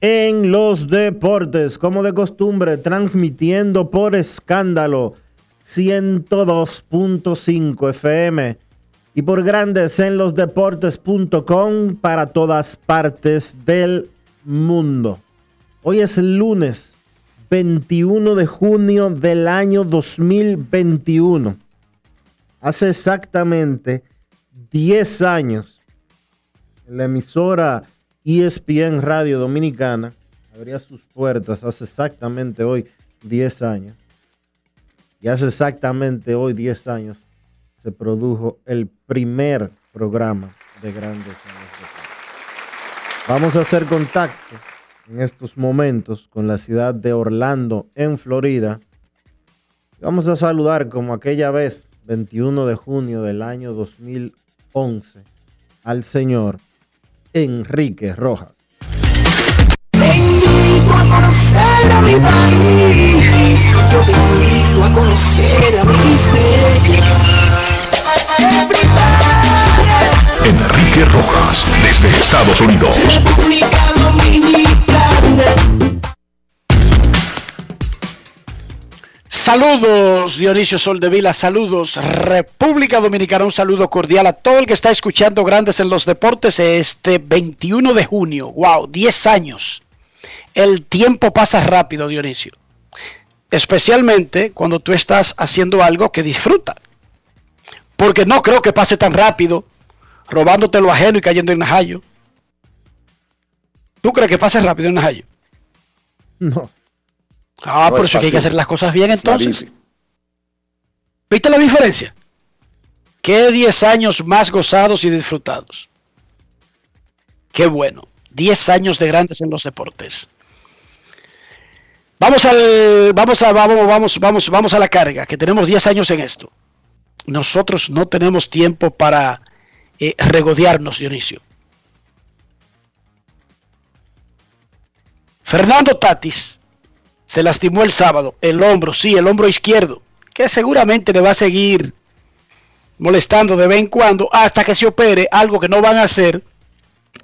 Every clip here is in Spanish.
en los Deportes. Como de costumbre, transmitiendo por escándalo 102.5 FM y por Grandes en los Deportes.com para todas partes del mundo. Hoy es lunes 21 de junio del año 2021. Hace exactamente 10 años, la emisora ESPN Radio Dominicana abría sus puertas hace exactamente hoy 10 años. Y hace exactamente hoy 10 años se produjo el primer programa de Grandes en. Vamos a hacer contacto en estos momentos con la ciudad de Orlando, en Florida. Vamos a saludar como aquella vez, 21 de junio del año 2011, al señor Enrique Rojas. Te invito a conocer a mi país. Yo te invito a conocer a mi Enrique Rojas, desde Estados Unidos. República Dominicana. Saludos Dionisio Soldevila, saludos República Dominicana, un saludo cordial a todo el que está escuchando Grandes en los Deportes este 21 de junio. Wow, 10 años. El tiempo pasa rápido, Dionisio. Especialmente cuando tú estás haciendo algo que disfruta. Porque no creo que pase tan rápido robándote lo ajeno y cayendo en Najayo. ¿Tú crees que pase rápido en Najayo? No. Ah, No por es eso que hay que hacer las cosas bien Es entonces. ¿Viste la diferencia? ¿Qué 10 años más gozados y disfrutados? Qué bueno. 10 años de grandes en los deportes. Vamos al vamos a vamos vamos vamos vamos a la carga, que tenemos 10 años en esto. Nosotros no tenemos tiempo para eh, regodearnos, Dionisio. Fernando Tatis se lastimó el sábado, el hombro, sí, el hombro izquierdo, que seguramente le va a seguir molestando de vez en cuando hasta que se opere algo que no van a hacer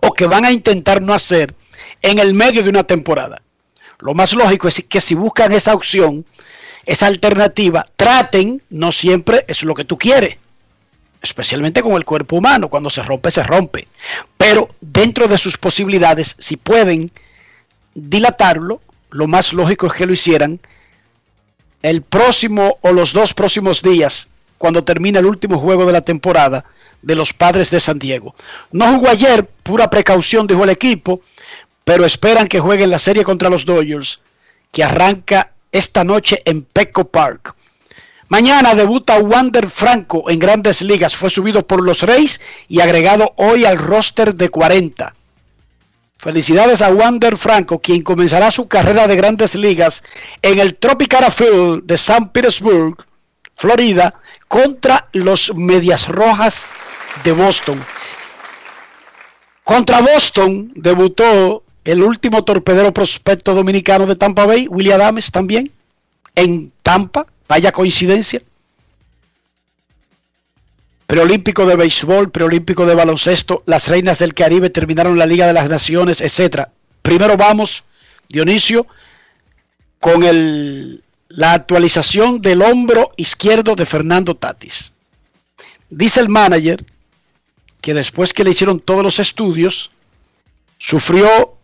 o que van a intentar no hacer en el medio de una temporada. Lo más lógico es que si buscan esa opción, esa alternativa, traten, no siempre es lo que tú quieres, especialmente con el cuerpo humano, cuando se rompe, se rompe, pero dentro de sus posibilidades, si pueden dilatarlo, lo más lógico es que lo hicieran el próximo o los dos próximos días, cuando termine el último juego de la temporada de los padres de San Diego. No jugó ayer, pura precaución, dijo el equipo, pero esperan que juegue en la serie contra los Dodgers, que arranca esta noche en Petco Park. Mañana debuta Wander Franco en grandes ligas. Fue subido por los Reyes y agregado hoy al roster de 40. Felicidades a Wander Franco, quien comenzará su carrera de grandes ligas en el Tropicana Field de San Petersburg, Florida, contra los Medias Rojas de Boston. Contra Boston debutó el último torpedero prospecto dominicano de Tampa Bay, William Adams también, en Tampa, vaya coincidencia. Preolímpico de béisbol, preolímpico de baloncesto, las reinas del Caribe terminaron la Liga de las Naciones, etcétera. Primero vamos, Dionisio, con el, la actualización del hombro izquierdo de Fernando Tatis. Dice el manager que después que le hicieron todos los estudios, sufrió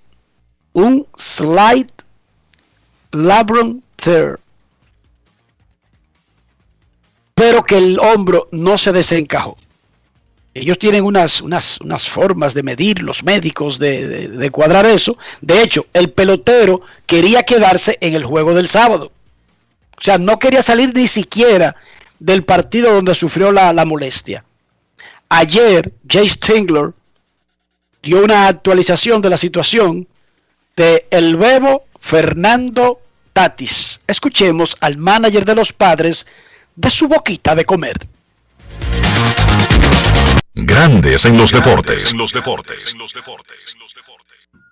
un slight labrum tear pero que el hombro no se desencajó. Ellos tienen unas, unas, unas formas de medir, los médicos, de, de, cuadrar eso. De hecho, el pelotero quería quedarse en el juego del sábado. O sea, no quería salir ni siquiera del partido donde sufrió la, la molestia. Ayer, Jay Stingler dio una actualización de la situación de el bebo Fernando Tatis. Escuchemos al manager de los padres de su boquita de comer. Grandes en los deportes. En los deportes.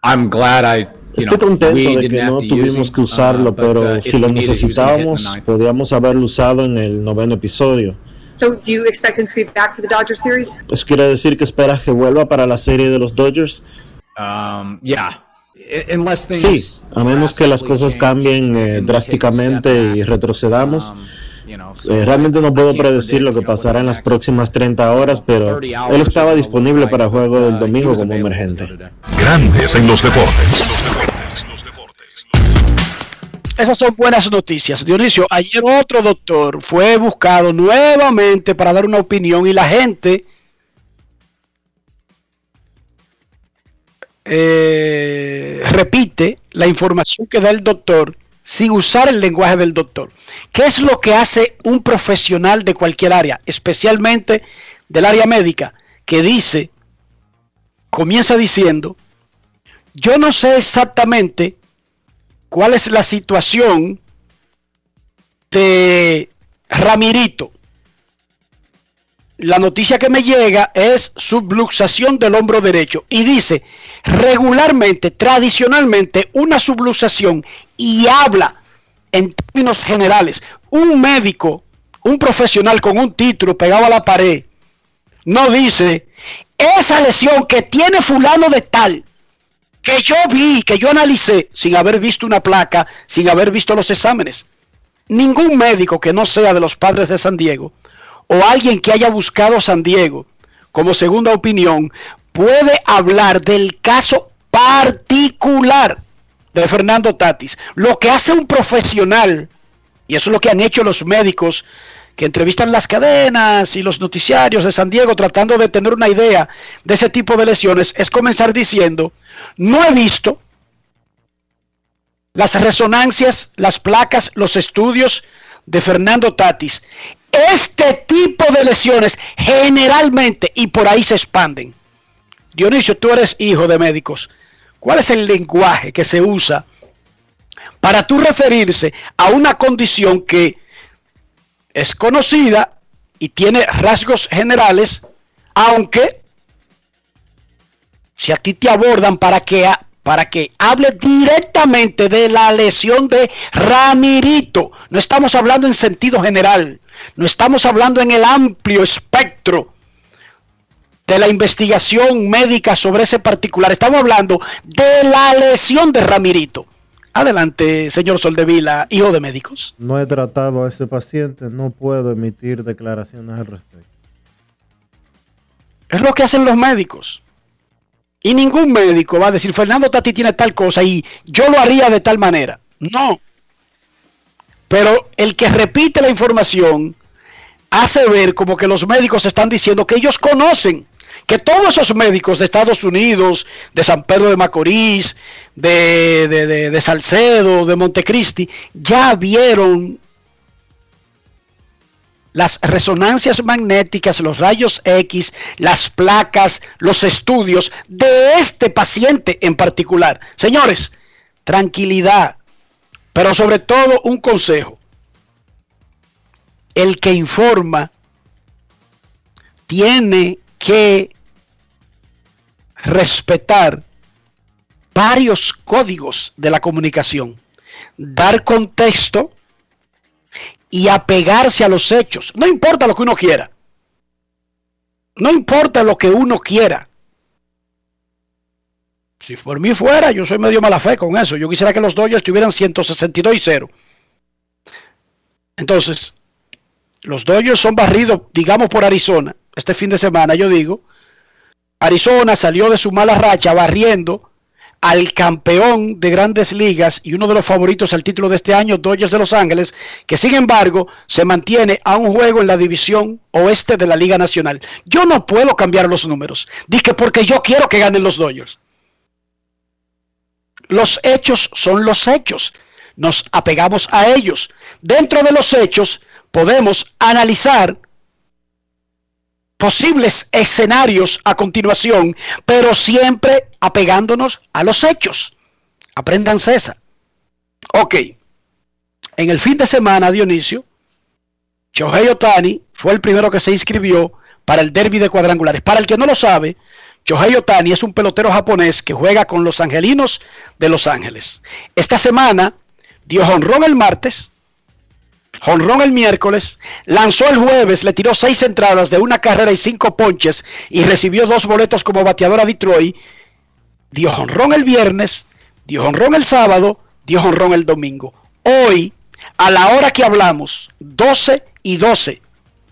I'm glad I, Estoy contento de que no tuvimos que usarlo, pero si lo necesitábamos, podíamos haberlo usado en el noveno episodio. So, do you expect him to be back for the Dodger series? ¿Eso quiere decir que esperas que vuelva para la serie de los Dodgers? Um, yeah. Sí, a menos que las cosas cambien eh, drásticamente y retrocedamos. Eh, realmente no puedo predecir lo que pasará en las próximas 30 horas, pero él estaba disponible para el juego del domingo como emergente. Grandes en los deportes. Esas son buenas noticias. Dionisio, ayer otro doctor fue buscado nuevamente para dar una opinión y la gente eh, repite la información que da el doctor sin usar el lenguaje del doctor. ¿Qué es lo que hace un profesional de cualquier área, especialmente del área médica, que dice, comienza diciendo, yo no sé exactamente cuál es la situación de Ramirito. La noticia que me llega es subluxación del hombro derecho y dice regularmente, tradicionalmente, una subluxación y habla en términos generales. Un médico, un profesional con un título pegado a la pared, no dice esa lesión que tiene fulano de tal, que yo vi, que yo analicé, sin haber visto una placa, sin haber visto los exámenes. Ningún médico que no sea de los padres de San Diego o alguien que haya buscado San Diego como segunda opinión puede hablar del caso particular de Fernando Tatis. Lo que hace un profesional, y eso es lo que han hecho los médicos que entrevistan las cadenas y los noticiarios de San Diego tratando de tener una idea de ese tipo de lesiones, es comenzar diciendo, no he visto las resonancias, las placas, los estudios de Fernando Tatis. Este tipo de lesiones generalmente y por ahí se expanden. Dionisio, tú eres hijo de médicos. ¿Cuál es el lenguaje que se usa para tú referirse a una condición que es conocida y tiene rasgos generales, aunque si a ti te abordan para que, para que hable directamente de la lesión de Ramirito, no estamos hablando en sentido general, no estamos hablando en el amplio espectro de la investigación médica sobre ese particular. Estamos hablando de la lesión de Ramirito. Adelante, señor Soldevila, hijo de médicos. No he tratado a ese paciente, no puedo emitir declaraciones al respecto. Es lo que hacen los médicos. Y ningún médico va a decir, Fernando Tati tiene tal cosa y yo lo haría de tal manera. No. Pero el que repite la información hace ver como que los médicos están diciendo que ellos conocen que todos esos médicos de Estados Unidos, de San Pedro de Macorís, de, de, de, de Salcedo, de Montecristi, ya vieron las resonancias magnéticas, los rayos X, las placas, los estudios de este paciente en particular. Señores, tranquilidad, pero sobre todo un consejo. El que informa tiene que respetar varios códigos de la comunicación, dar contexto y apegarse a los hechos. No importa lo que uno quiera. No importa lo que uno quiera. Si por mí fuera, yo soy medio mala fe con eso. Yo quisiera que los Dodgers tuvieran 162 y 0. Entonces, los Dodgers son barridos, digamos, por Arizona. Este fin de semana, yo digo. Arizona salió de su mala racha barriendo al campeón de grandes ligas y uno de los favoritos al título de este año, Dodgers de Los Ángeles, que sin embargo se mantiene a un juego en la división oeste de la Liga Nacional. Yo no puedo cambiar los números. Dije porque yo quiero que ganen los Dodgers. Los hechos son los hechos. Nos apegamos a ellos. Dentro de los hechos podemos analizar posibles escenarios a continuación, pero siempre apegándonos a los hechos. Aprendan César. Ok. En el fin de semana, Dionisio, Shohei Otani fue el primero que se inscribió para el derby de cuadrangulares. Para el que no lo sabe, Shohei Otani es un pelotero japonés que juega con los angelinos de Los Ángeles. Esta semana dio honrón el martes, honrón el miércoles, lanzó el jueves, le tiró seis entradas de una carrera y cinco ponches y recibió dos boletos como bateador a Detroit. Dio honrón el viernes, dio honrón el sábado, dio honrón el domingo. Hoy, a la hora que hablamos, 12 y 12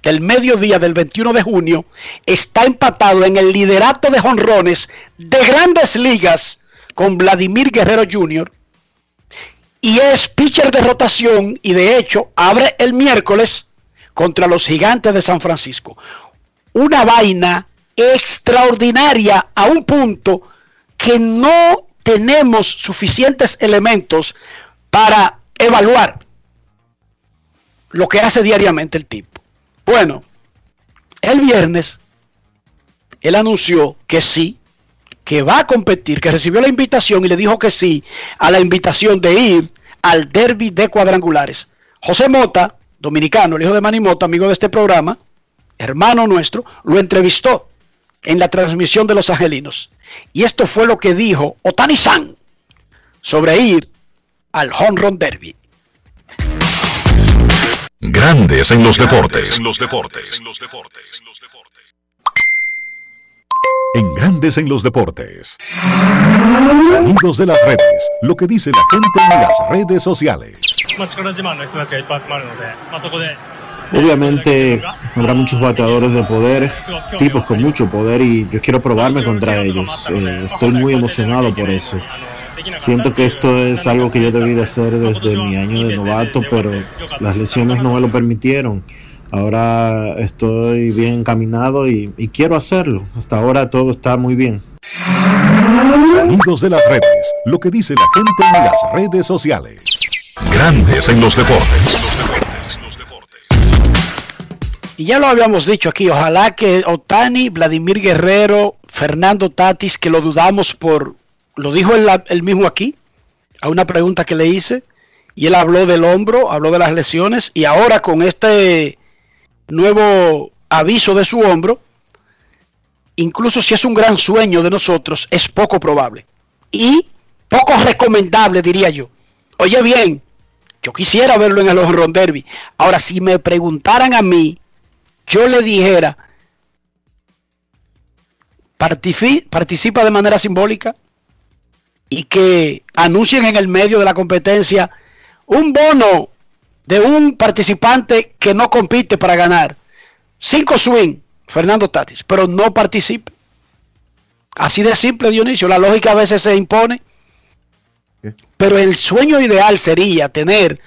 del mediodía del 21 de junio, está empatado en el liderato de jonrones de grandes ligas con Vladimir Guerrero Jr. Y es pitcher de rotación y de hecho abre el miércoles contra los gigantes de San Francisco. Una vaina extraordinaria a un punto que no tenemos suficientes elementos para evaluar lo que hace diariamente el tipo. Bueno, el viernes él anunció que sí, que va a competir, que recibió la invitación y le dijo que sí a la invitación de ir al derby de cuadrangulares. José Mota, dominicano, el hijo de Manny Mota, amigo de este programa, hermano nuestro, lo entrevistó en la transmisión de los angelinos. Y esto fue lo que dijo Otani San sobre ir al Home Run Derby. Grandes en los deportes. En los deportes. En Grandes en los deportes. Sonidos de las redes. Lo que dice la gente en las redes sociales. Obviamente habrá muchos bateadores de poder, tipos con mucho poder y yo quiero probarme contra ellos. Eh, estoy muy emocionado por eso. Siento que esto es algo que yo debí de hacer desde mi año de novato, pero las lesiones no me lo permitieron. Ahora estoy bien encaminado y, y quiero hacerlo. Hasta ahora todo está muy bien. Sonidos de las redes. Lo que dice la gente en las redes sociales. Grandes en los deportes. Y ya lo habíamos dicho aquí, ojalá que Otani, Vladimir Guerrero, Fernando Tatis, que lo dudamos por, lo dijo él, mismo aquí, a una pregunta que le hice, y él habló del hombro, habló de las lesiones, y ahora con este nuevo aviso de su hombro, incluso si es un gran sueño de nosotros, es poco probable. Y poco recomendable, diría yo. Oye bien, yo quisiera verlo en el Home Derby. Ahora, si me preguntaran a mí, yo le dijera, participa de manera simbólica y que anuncien en el medio de la competencia un bono de un participante que no compite para ganar. Cinco swing, Fernando Tatis, pero no participe. Así de simple, Dionisio. La lógica a veces se impone. Pero el sueño ideal sería tener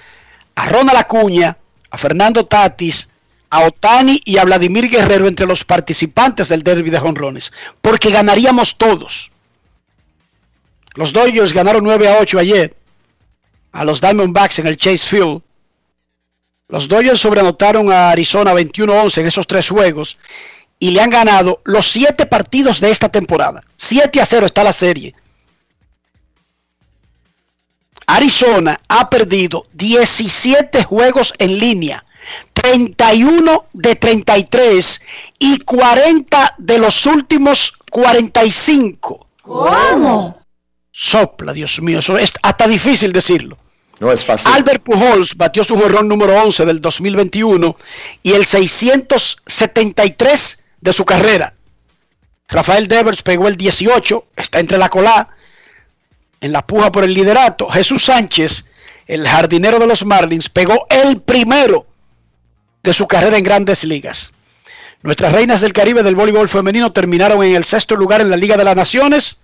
a Ronald Acuña, a Fernando Tatis, a Otani y a Vladimir Guerrero entre los participantes del derby de jonrones, porque ganaríamos todos. Los Dodgers ganaron 9 a 8 ayer a los Diamondbacks en el Chase Field. Los Dodgers sobrenotaron a Arizona 21-11 en esos tres juegos y le han ganado los siete partidos de esta temporada. 7 a 0 está la serie. Arizona ha perdido 17 juegos en línea 31 de 33 y 40 de los últimos 45. ¿Cómo? Sopla, Dios mío, eso es hasta difícil decirlo. No es fácil. Albert Pujols batió su jorrón número 11 del 2021 y el 673 de su carrera. Rafael Devers pegó el 18, está entre la cola, en la puja por el liderato. Jesús Sánchez, el jardinero de los Marlins, pegó el primero de su carrera en grandes ligas. Nuestras reinas del Caribe del voleibol femenino terminaron en el sexto lugar en la Liga de las Naciones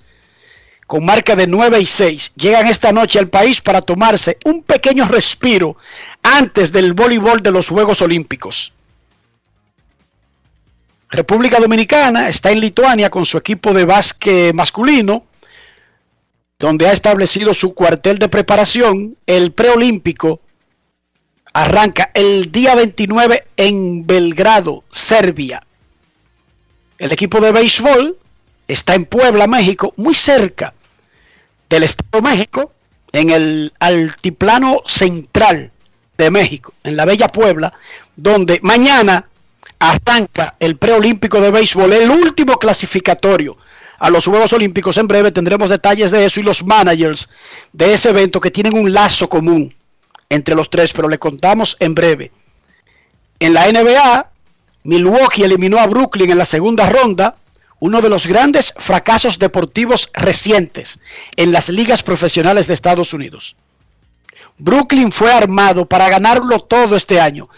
con marca de 9 y 6. Llegan esta noche al país para tomarse un pequeño respiro antes del voleibol de los Juegos Olímpicos. República Dominicana está en Lituania con su equipo de básquet masculino, donde ha establecido su cuartel de preparación. El preolímpico arranca el día 29 en Belgrado, Serbia. El equipo de béisbol está en Puebla, México, muy cerca del Estado de México, en el altiplano central de México, en la bella Puebla, donde mañana arranca el preolímpico de béisbol, el último clasificatorio a los Juegos Olímpicos. En breve tendremos detalles de eso y los managers de ese evento que tienen un lazo común entre los tres, pero le contamos en breve. En la NBA, Milwaukee eliminó a Brooklyn en la segunda ronda, uno de los grandes fracasos deportivos recientes en las ligas profesionales de Estados Unidos. Brooklyn fue armado para ganarlo todo este año.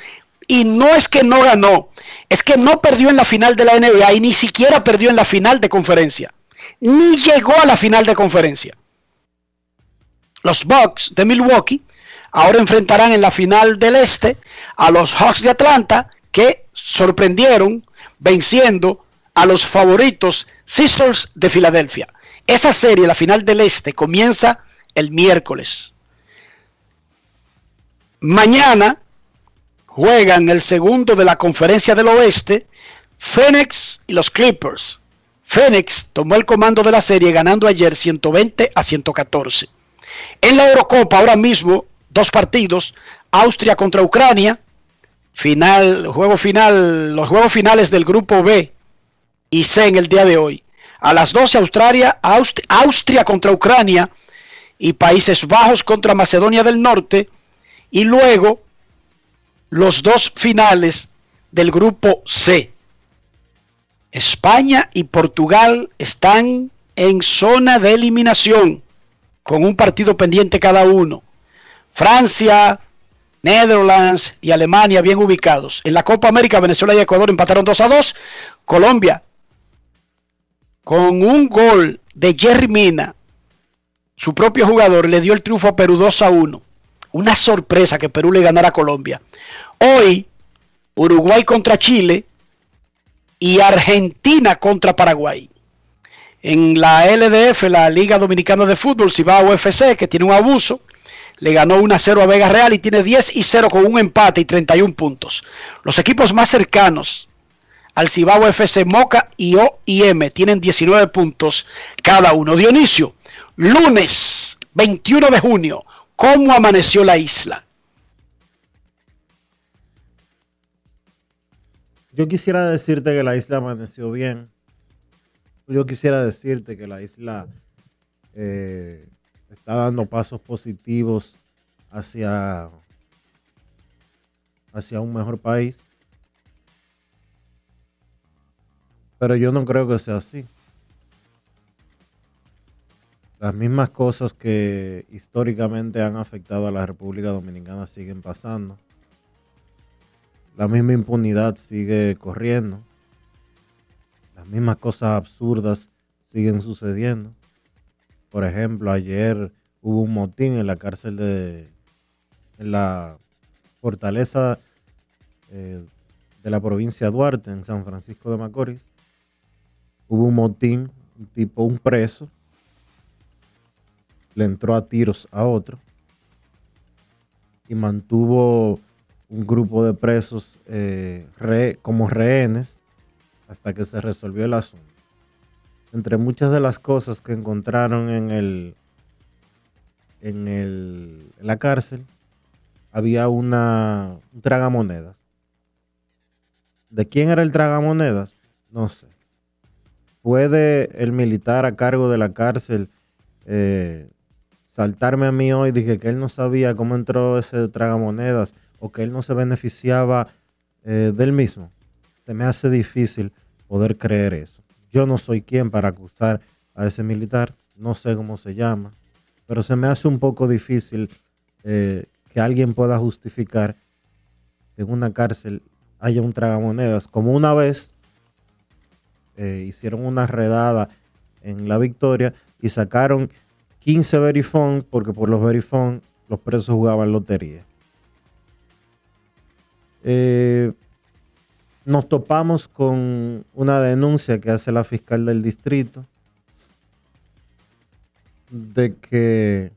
Y no es que no ganó, es que no perdió en la final de la NBA y ni siquiera perdió en la final de conferencia. Ni llegó a la final de conferencia. Los Bucks de Milwaukee ahora enfrentarán en la final del Este a los Hawks de Atlanta que sorprendieron venciendo a los favoritos Sixers de Filadelfia. Esa serie, la final del Este, comienza el miércoles. Mañana juegan el segundo de la conferencia del oeste, Phoenix y los Clippers. Phoenix tomó el comando de la serie ganando ayer 120 a 114. En la Eurocopa ahora mismo dos partidos, Austria contra Ucrania, final, juego final, los juegos finales del grupo B y C en el día de hoy. A las 12 Australia, Austria, Austria contra Ucrania y Países Bajos contra Macedonia del Norte y luego los dos finales del grupo C. España y Portugal están en zona de eliminación con un partido pendiente cada uno. Francia, Netherlands y Alemania bien ubicados. En la Copa América, Venezuela y Ecuador empataron 2 a 2. Colombia, con un gol de Jerry Mina, su propio jugador, le dio el triunfo a Perú 2 a 1. Una sorpresa que Perú le ganara a Colombia. Hoy, Uruguay contra Chile y Argentina contra Paraguay. En la LDF, la Liga Dominicana de Fútbol, si va a UFC, que tiene un abuso, le ganó 1 a 0 a Vega Real y tiene 10 y 0 con un empate y 31 puntos. Los equipos más cercanos al Cibao FC Moca y OIM tienen 19 puntos cada uno. Dionisio, lunes 21 de junio, ¿cómo amaneció la isla? Yo quisiera decirte que la isla amaneció bien. Yo quisiera decirte que la isla eh, está dando pasos positivos hacia, hacia un mejor país. Pero yo no creo que sea así. Las mismas cosas que históricamente han afectado a la República Dominicana siguen pasando. La misma impunidad sigue corriendo. Las mismas cosas absurdas siguen sucediendo. Por ejemplo, ayer hubo un motín en la cárcel de en la fortaleza eh, de la provincia de Duarte, en San Francisco de Macorís. Hubo un motín, un tipo, un preso, le entró a tiros a otro y mantuvo un grupo de presos eh, re- como rehenes hasta que se resolvió el asunto. Entre muchas de las cosas que encontraron en el en, el, en la cárcel había una un tragamonedas ¿De quién era el tragamonedas? No sé. ¿Puede el militar a cargo de la cárcel eh, saltarme a mí hoy? Dije que él no sabía cómo entró ese tragamonedas o que él no se beneficiaba eh, del mismo. Se me hace difícil poder creer eso. Yo no soy quien para acusar a ese militar, no sé cómo se llama, pero se me hace un poco difícil eh, que alguien pueda justificar que en una cárcel haya un tragamonedas, como una vez eh, hicieron una redada en la victoria y sacaron 15 verifón, porque por los verifón los presos jugaban lotería. Eh, nos topamos con una denuncia que hace la fiscal del distrito de que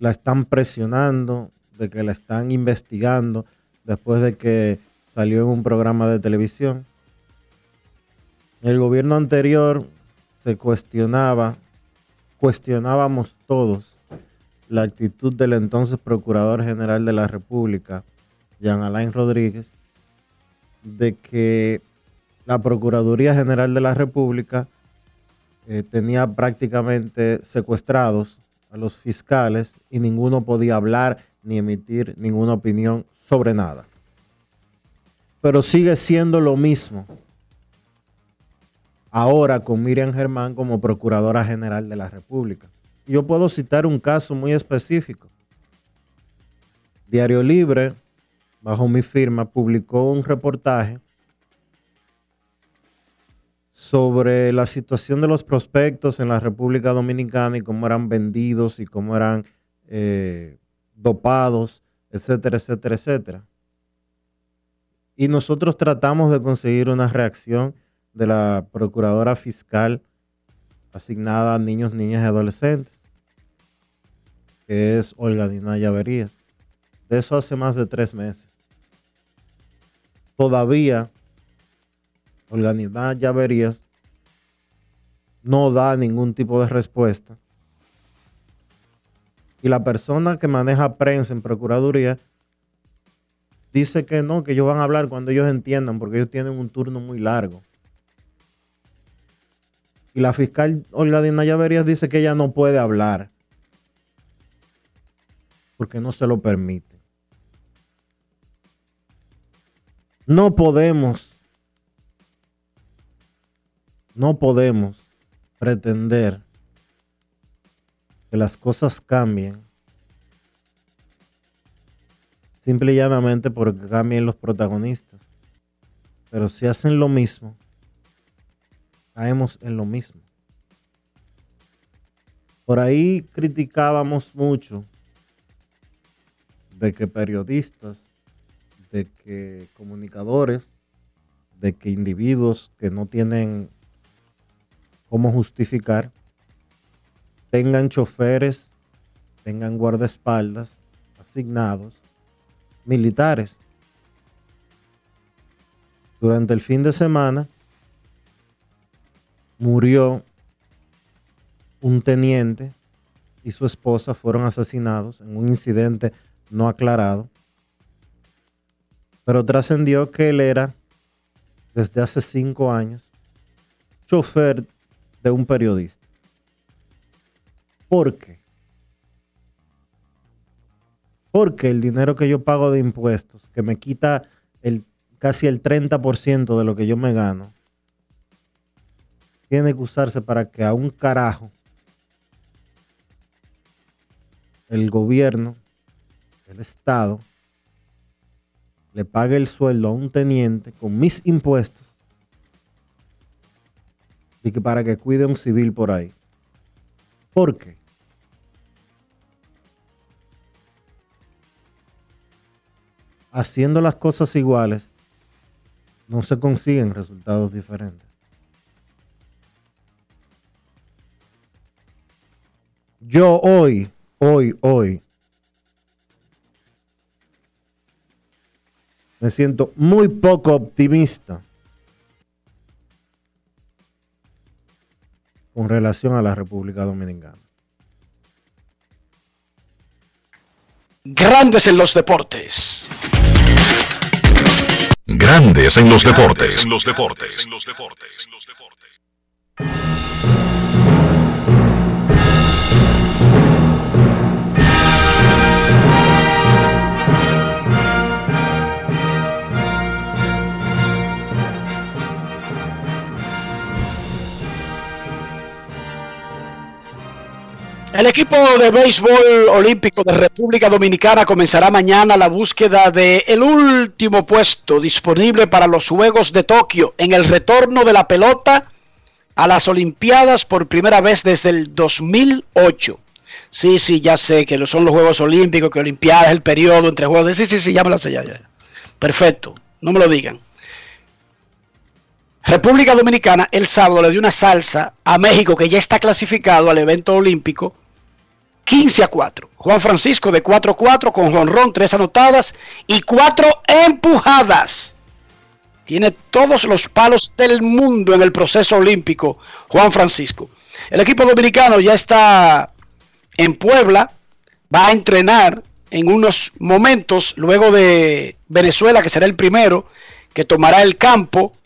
la están presionando, de que la están investigando después de que salió en un programa de televisión. El gobierno anterior se cuestionaba, cuestionábamos todos la actitud del entonces Procurador General de la República, Jean Alain Rodríguez, de que la Procuraduría General de la República eh, tenía prácticamente secuestrados a los fiscales y ninguno podía hablar ni emitir ninguna opinión sobre nada. Pero sigue siendo lo mismo ahora con Miriam Germán como Procuradora General de la República. Yo puedo citar un caso muy específico. Diario Libre, bajo mi firma, publicó un reportaje sobre la situación de los prospectos en la República Dominicana y cómo eran vendidos y cómo eran eh, dopados, etcétera, etcétera, etcétera. Y nosotros tratamos de conseguir una reacción de la Procuradora Fiscal asignada a niños, niñas y adolescentes, que es Olga Dinaya Verías. De eso hace más de tres meses. Todavía Olga Dinaya Verías no da ningún tipo de respuesta. Y la persona que maneja prensa en Procuraduría dice que no, que ellos van a hablar cuando ellos entiendan, porque ellos tienen un turno muy largo. Y la fiscal Olga Dinaya Verías dice que ella no puede hablar porque no se lo permite. No podemos, no podemos pretender que las cosas cambien simple y llanamente porque cambien los protagonistas. Pero si hacen lo mismo, caemos en lo mismo. Por ahí criticábamos mucho de que periodistas, de que comunicadores, de que individuos que no tienen cómo justificar, tengan choferes, tengan guardaespaldas asignados, militares. Durante el fin de semana murió un teniente y su esposa fueron asesinados en un incidente no aclarado, pero trascendió que él era, desde hace cinco años, chofer de un periodista. ¿Por qué? Porque el dinero que yo pago de impuestos, que me quita el, casi el 30% de lo que yo me gano, tiene que usarse para que a un carajo el gobierno, el Estado, le pague el sueldo a un teniente con mis impuestos y que para que cuide un civil por ahí. ¿Por qué? Haciendo las cosas iguales, no se consiguen resultados diferentes. Yo hoy, hoy, hoy, me siento muy poco optimista con relación a la República Dominicana. Grandes en los deportes. Grandes en los deportes. En los deportes. El equipo de béisbol olímpico de República Dominicana comenzará mañana la búsqueda de el último puesto disponible para los Juegos de Tokio en el retorno de la pelota a las Olimpiadas por primera vez desde el 2008. Sí, sí, ya sé que son los Juegos Olímpicos, que Olimpiadas, el periodo entre Juegos. Sí, sí, sí, ya me lo sé, ya, ya. Perfecto, no me lo digan. República Dominicana el sábado le dio una salsa a México que ya está clasificado al evento olímpico 15 a 4. Juan Francisco de 4 a 4 con jonrón, 3 anotadas y 4 empujadas. Tiene todos los palos del mundo en el proceso olímpico, Juan Francisco. El equipo dominicano ya está en Puebla, va a entrenar en unos momentos, luego de Venezuela, que será el primero, que tomará el campo.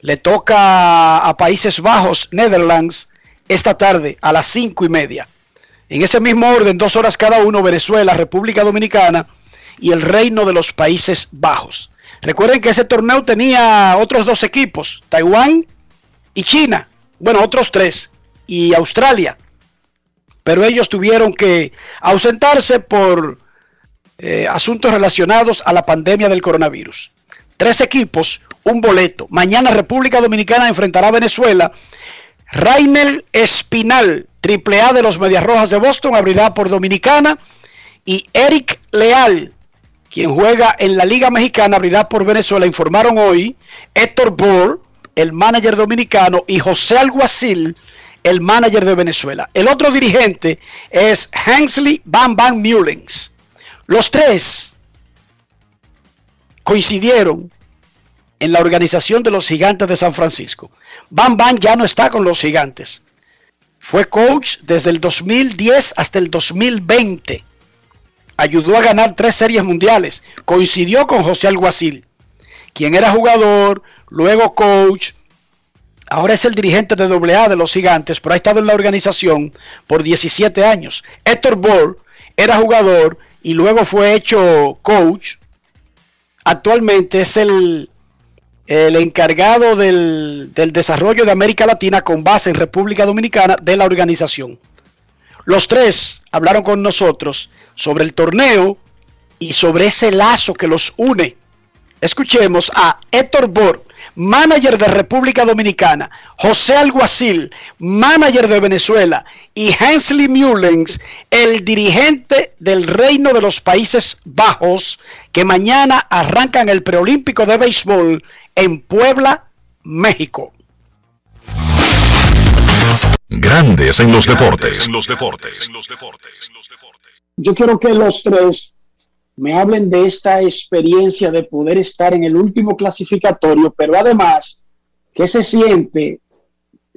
Le toca a Países Bajos, Netherlands, esta tarde a las 5 y media. En ese mismo orden, dos horas cada uno, Venezuela, República Dominicana y el Reino de los Países Bajos. Recuerden que ese torneo tenía otros dos equipos, Taiwán y China. Bueno, otros tres. Y Australia. Pero ellos tuvieron que ausentarse por eh, asuntos relacionados a la pandemia del coronavirus. Tres equipos, un boleto. Mañana República Dominicana enfrentará a Venezuela. Rainer Espinal Triple A de los Medias Rojas de Boston abrirá por Dominicana y Eric Leal, quien juega en la Liga Mexicana, abrirá por Venezuela. Informaron hoy Héctor Bohr, el manager dominicano, y José Alguacil, el manager de Venezuela. El otro dirigente es Hansley Van Van Mullens. Los tres coincidieron en la organización de los gigantes de San Francisco. Van Van ya no está con los gigantes. Fue coach desde el 2010 hasta el 2020. Ayudó a ganar tres series mundiales. Coincidió con José Alguacil, quien era jugador, luego coach. Ahora es el dirigente de AA de los gigantes, pero ha estado en la organización por 17 años. Héctor Bohr era jugador y luego fue hecho coach. Actualmente es el el encargado del, desarrollo de América Latina con base en República Dominicana de la organización. Los tres hablaron con nosotros sobre el torneo y sobre ese lazo que los une. Escuchemos a Héctor Bor, manager de República Dominicana, José Alguacil, manager de Venezuela, y Hensley Mullens, el dirigente del Reino de los Países Bajos, que mañana arrancan el preolímpico de béisbol en Puebla, México. Grandes en los deportes. los deportes. Yo quiero que los tres me hablen de esta experiencia de poder estar en el último clasificatorio, pero además, ¿qué se siente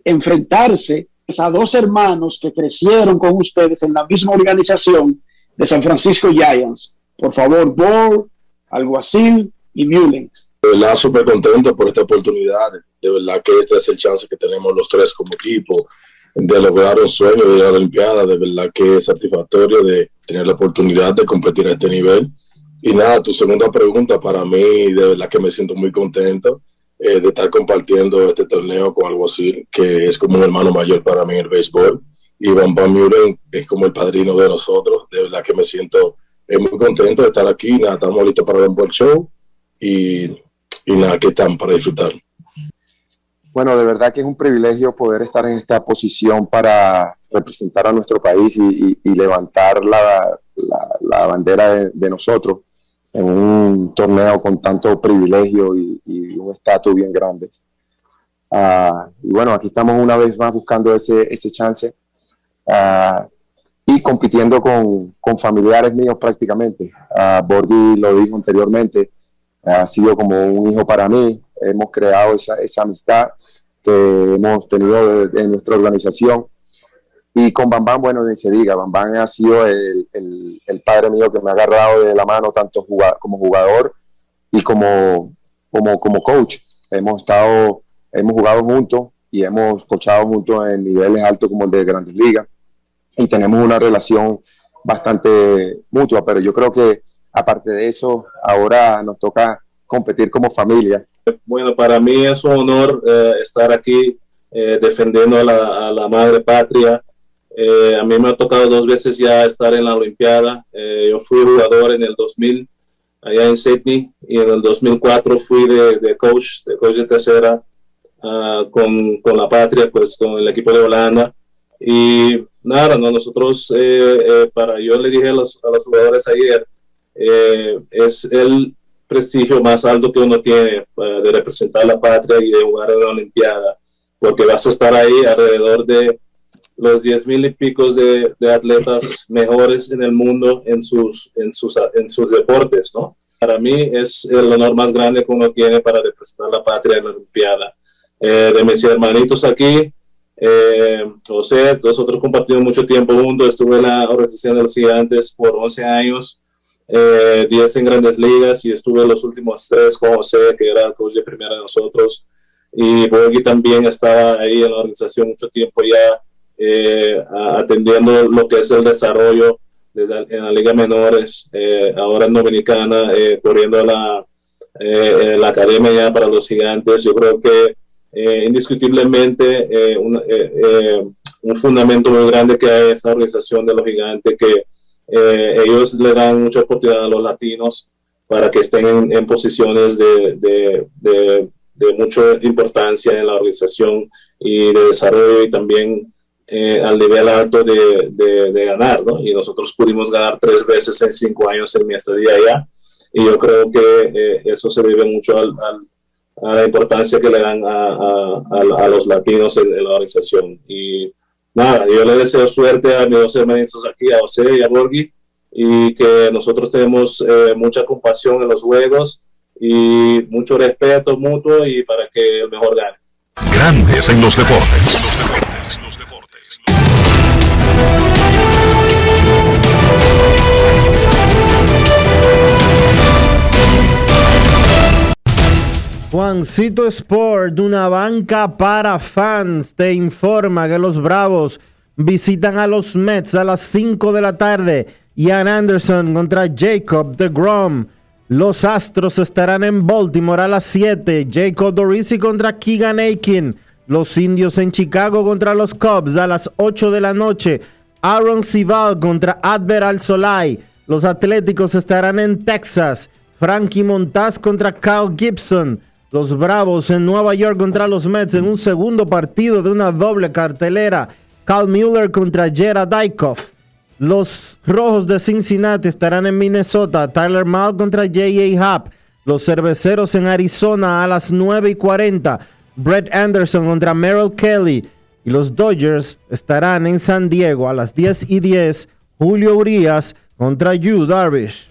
enfrentarse a dos hermanos que crecieron con ustedes en la misma organización de San Francisco Giants? Por favor, Ball, Alguacil y Mullins. De verdad, súper contento por esta oportunidad. De verdad que este es el chance que tenemos los tres como equipo de lograr un sueño de la Olimpiada. De verdad que es satisfactorio de tener la oportunidad de competir a este nivel. Y nada, tu segunda pregunta para mí, de verdad que me siento muy contento eh, de estar compartiendo este torneo con algo así, que es como un hermano mayor para mí en el béisbol. Y Van Muren es como el padrino de nosotros. De verdad que me siento eh, muy contento de estar aquí. Nada, estamos listos para buen show. Y y nada, que están para disfrutar. Bueno, de verdad que es un privilegio poder estar en esta posición para representar a nuestro país y, levantar la, la, bandera de, nosotros en un torneo con tanto privilegio y, un estatus bien grande. Ah, y bueno, aquí estamos una vez más buscando ese, ese chance uh, y compitiendo con, con, familiares míos prácticamente. Uh, Bordi lo dijo anteriormente, ha sido como un hijo para mí. Hemos creado esa, esa amistad que hemos tenido en nuestra organización. Y con Bambán, bueno, ni se diga, Bambán ha sido el, el, padre mío que me ha agarrado de la mano tanto como jugador y como como, como coach. Hemos estado, hemos jugado juntos y hemos coachado juntos en niveles altos como el de Grandes Ligas y tenemos una relación bastante mutua, pero yo creo que aparte de eso, ahora nos toca competir como familia. Bueno, para mí es un honor eh, estar aquí eh, defendiendo a la, madre patria. Eh, a mí me ha tocado dos veces ya estar en la Olimpiada. yo fui jugador en el 2000 allá en Sydney y en el 2004 fui de, de coach, de coach de tercera uh, con, con, la patria, pues con el equipo de Holanda. Y nada, no, nosotros, para yo le dije a los, a los jugadores ayer, es el prestigio más alto que uno tiene de representar la patria y de jugar en la Olimpiada, porque vas a estar ahí alrededor de los diez mil y pico de, de, atletas mejores en el mundo en sus, en sus, en sus deportes, ¿no? Para mí es el honor más grande que uno tiene para representar la patria en la Olimpiada. Eh, de mis hermanitos aquí, eh, José, nosotros compartimos mucho tiempo juntos, estuve en la organización de los gigantes por 11 años, eh, 10 en grandes ligas y estuve los últimos tres con José, que era coach de primera de nosotros. Y Borghi también estaba ahí en la organización mucho tiempo ya eh, atendiendo lo que es el desarrollo de la, en la Liga Menores, eh, ahora en Dominicana, eh, corriendo la, eh, la academia ya para los gigantes. Yo creo que eh, indiscutiblemente un, un fundamento muy grande que hay esa organización de los gigantes que eh, ellos le dan mucha oportunidad a los latinos para que estén en, en posiciones de, de, de, de, mucha importancia en la organización y de desarrollo y también eh, al nivel alto de, ganar, ¿no? Y nosotros pudimos ganar tres veces en cinco años en mi estadía allá y yo creo que eh, eso se debe mucho al, al, a la importancia que le dan a, a, a los latinos en, en, la organización y nada, yo le deseo suerte a mis dos hermanitos aquí, a José y a Borghi, y que nosotros tenemos eh, mucha compasión en los juegos y mucho respeto mutuo y para que el mejor gane. Grandes en los deportes. Juancito Sport, una banca para fans, te informa que los Bravos visitan a los Mets a las 5 de la tarde. Ian Anderson contra Jacob de Grom. Los Astros estarán en Baltimore a las 7. Jacob Dorisi contra Keegan Aiken. Los Indios en Chicago contra los Cubs a las 8 de la noche. Aaron Sival contra Adver Al Solai. Los Atléticos estarán en Texas. Frankie Montaz contra Kyle Gibson. Los Bravos en Nueva York contra los Mets en un segundo partido de una doble cartelera. Cal Mueller contra Jera Dykhoff. Los Rojos de Cincinnati estarán en Minnesota. Tyler Mal contra J.A. Happ. Los Cerveceros en Arizona a las 9 y 40. Brett Anderson contra Merrill Kelly. Y los Dodgers estarán en San Diego a las 10 y 10. Julio Urias contra Yu Darvish.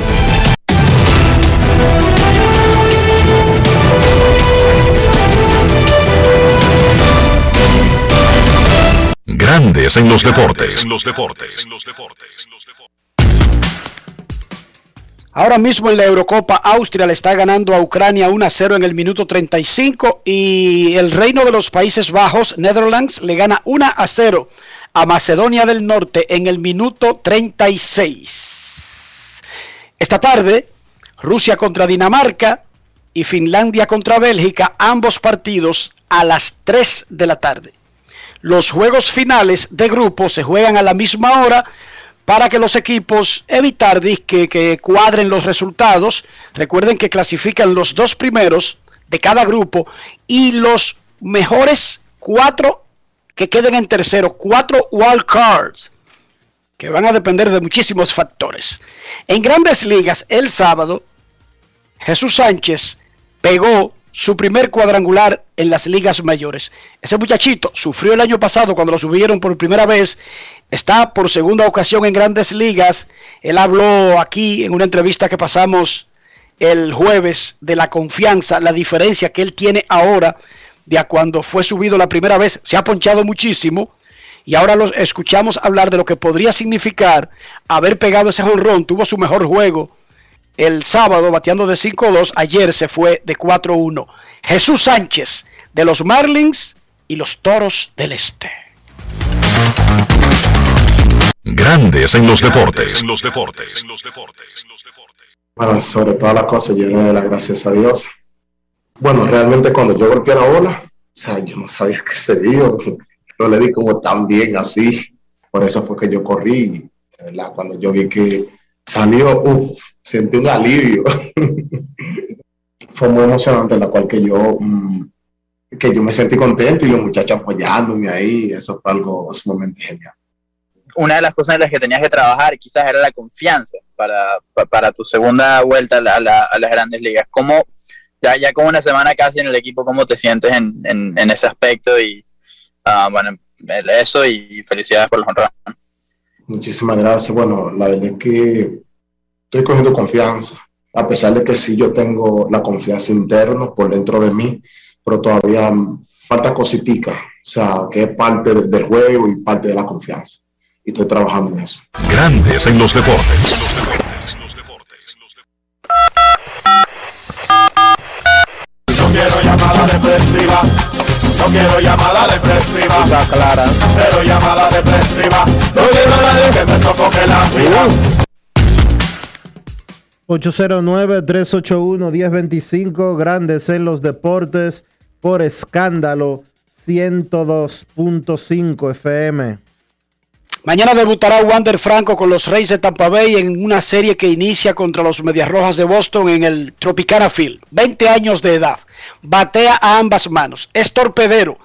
Grandes en los deportes. En los deportes. Ahora mismo en la Eurocopa, Austria le está ganando a Ucrania 1 a 0 en el minuto 35 y el Reino de los Países Bajos, Netherlands, le gana 1 a 0 a Macedonia del Norte en el minuto 36. Esta tarde, Rusia contra Dinamarca y Finlandia contra Bélgica, ambos partidos a las 3 de la tarde. Los juegos finales de grupo se juegan a la misma hora para que los equipos evitar que, que cuadren los resultados. Recuerden que clasifican los dos primeros de cada grupo y los mejores cuatro que queden en tercero, cuatro wild cards que van a depender de muchísimos factores. En grandes ligas, el sábado, Jesús Sánchez pegó su primer cuadrangular en las ligas mayores. Ese muchachito sufrió el año pasado cuando lo subieron por primera vez, está por segunda ocasión en grandes ligas. Él habló aquí en una entrevista que pasamos el jueves de la confianza, la diferencia que él tiene ahora de a cuando fue subido la primera vez. Se ha ponchado muchísimo y ahora los escuchamos hablar de lo que podría significar haber pegado ese jonrón. Tuvo su mejor juego el sábado bateando de 5-2, ayer se fue de 4-1. Jesús Sánchez de los Marlins y los Toros del Este. Grandes en los deportes. En los deportes. Bueno, sobre todas las cosas, yo le doy las gracias a Dios. Bueno, realmente cuando yo golpeé la bola, o sea, yo no sabía qué sería, no le di como tan bien así. Por eso fue que yo corrí, ¿verdad? Cuando yo vi que salió, uff, sentí un alivio. Fue muy emocionante, la cual que yo, mm, que yo me sentí contento y los muchachos apoyándome ahí, eso fue algo sumamente genial. Una de las cosas en las que tenías que trabajar quizás era la confianza para, para tu segunda vuelta a, las grandes ligas. ¿Cómo, ya, ya con una semana casi en el equipo, cómo te sientes en, en, ese aspecto? Y uh, bueno, eso y felicidades por los honrados. Muchísimas gracias. Bueno, la verdad es que estoy cogiendo confianza, a pesar de que sí yo tengo la confianza interna por dentro de mí, pero todavía falta cositica, o sea, que es parte del juego y parte de la confianza. Y estoy trabajando en eso. Grandes en los deportes. Los deportes, los deportes, los deportes. No quiero llamada depresiva. No quiero llamada depresiva. clara. Cero llamada depresiva. No quiero nadie que me sofoque la vida. 809-381-1025, grandes en los deportes, por escándalo 102.5 FM. Mañana debutará Wander Franco con los Reyes de Tampa Bay en una serie que inicia contra los Medias Rojas de Boston en el Tropicana Field. 20 años de edad. Batea a ambas manos. Es torpedero.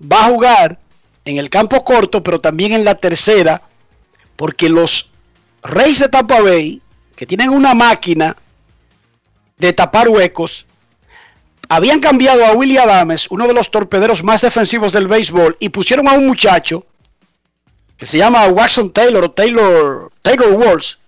Va a jugar en el campo corto, pero también en la tercera, porque los Reyes de Tampa Bay que tienen una máquina de tapar huecos, habían cambiado a Willie Adames, uno de los torpederos más defensivos del béisbol, y pusieron a un muchacho que se llama Watson Taylor o Taylor, Taylor Walls,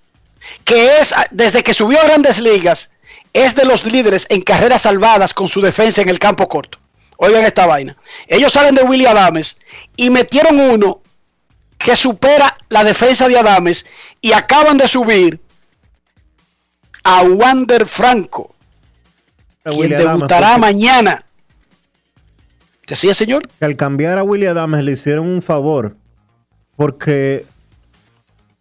que es, desde que subió a grandes ligas, es de los líderes en carreras salvadas con su defensa en el campo corto. Oigan esta vaina. Ellos salen de Willie Adames y metieron uno que supera la defensa de Adames y acaban de subir a Wander Franco, quien debutará mañana. ¿Qué decía, señor? Que al cambiar a William Adams le hicieron un favor, porque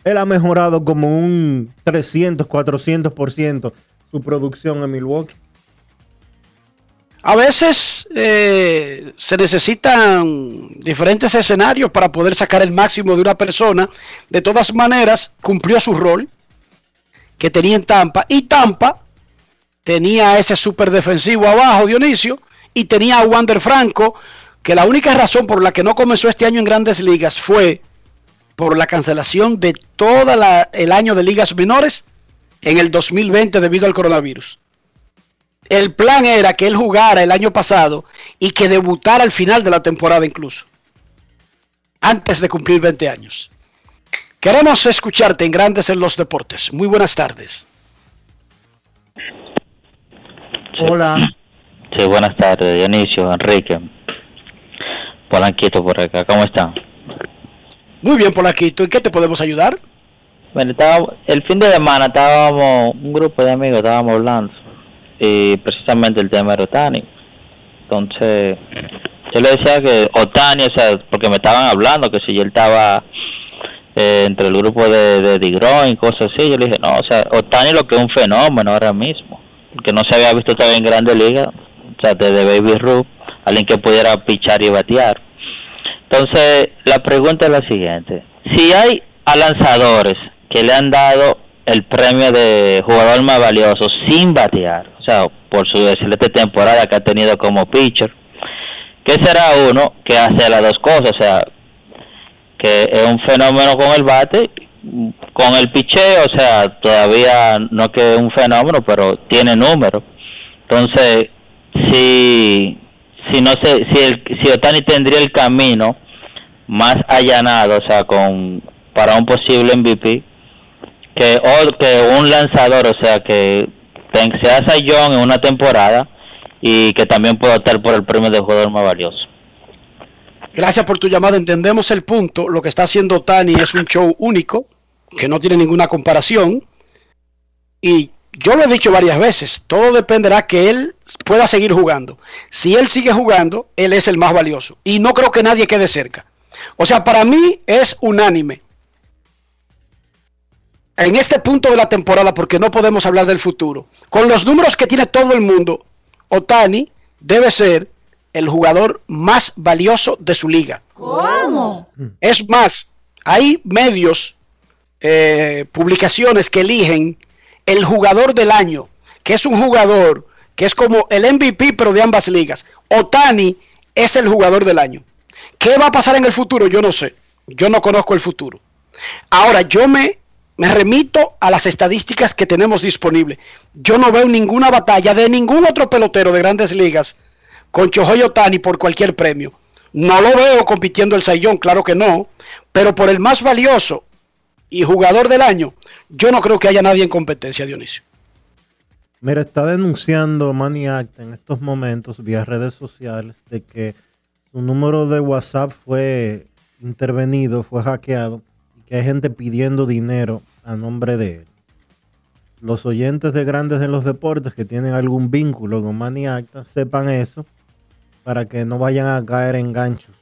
él ha mejorado como un 300, 400% su producción en Milwaukee. A veces eh, se necesitan diferentes escenarios para poder sacar el máximo de una persona. De todas maneras, cumplió su rol que tenía en Tampa. Y Tampa tenía ese super defensivo abajo, Dionisio, y tenía a Wander Franco, que la única razón por la que no comenzó este año en grandes ligas fue por la cancelación de todo el año de ligas menores en el 2020 debido al coronavirus. El plan era que él jugara el año pasado y que debutara al final de la temporada incluso, antes de cumplir 20 años. Queremos escucharte en Grandes en los Deportes. Muy buenas tardes. Hola. Sí, buenas tardes, Dionisio, Enrique. Polanquito por acá, ¿cómo están? Muy bien, Polanquito. ¿En qué te podemos ayudar? Bueno, estaba, el fin de semana estábamos, un grupo de amigos estábamos hablando, y precisamente el tema de Otani. Entonces, yo le decía que Otani, o sea, porque me estaban hablando que si él estaba eh, entre el grupo de, de Digron y cosas así. Yo le dije, no, o sea, Otani lo que es un fenómeno ahora mismo, que no se había visto todavía en Grande Liga, o sea, desde Baby Ruth, alguien que pudiera pichar y batear. Entonces, la pregunta es la siguiente: si hay a lanzadores que le han dado el premio de jugador más valioso sin batear, o sea, por su excelente temporada que ha tenido como pitcher, ¿qué será uno que hace las dos cosas? O sea, que es un fenómeno con el bate con el picheo, o sea, todavía no que es un fenómeno, pero tiene números. Entonces, si si no sé si el si Otani tendría el camino más allanado, o sea, con para un posible MVP que un lanzador, o sea, que sea John en una temporada y que también pueda optar por el premio de jugador más valioso. Gracias por tu llamada, entendemos el punto. Lo que está haciendo Tani es un show único, que no tiene ninguna comparación. Y yo lo he dicho varias veces, todo dependerá que él pueda seguir jugando. Si él sigue jugando, él es el más valioso. Y no creo que nadie quede cerca. O sea, para mí es unánime. En este punto de la temporada, porque no podemos hablar del futuro, con los números que tiene todo el mundo, Otani debe ser el jugador más valioso de su liga. ¿Cómo? Es más, hay medios, eh, publicaciones que eligen el jugador del año, que es un jugador que es como el MVP pero de ambas ligas. Otani es el jugador del año. ¿Qué va a pasar en el futuro? Yo no sé. Yo no conozco el futuro. Ahora, yo me, me remito a las estadísticas que tenemos disponibles. Yo no veo ninguna batalla de ningún otro pelotero de grandes ligas con Chojoy Otani por cualquier premio. No lo veo compitiendo el Sayón, claro que no, pero por el más valioso y jugador del año, yo no creo que haya nadie en competencia, Dionisio. Mira, está denunciando Manny Acta en estos momentos vía redes sociales de que su número de WhatsApp fue intervenido, fue hackeado y que hay gente pidiendo dinero a nombre de él. Los oyentes de Grandes en los Deportes que tienen algún vínculo con Manny Acta sepan eso para que no vayan a caer en ganchos.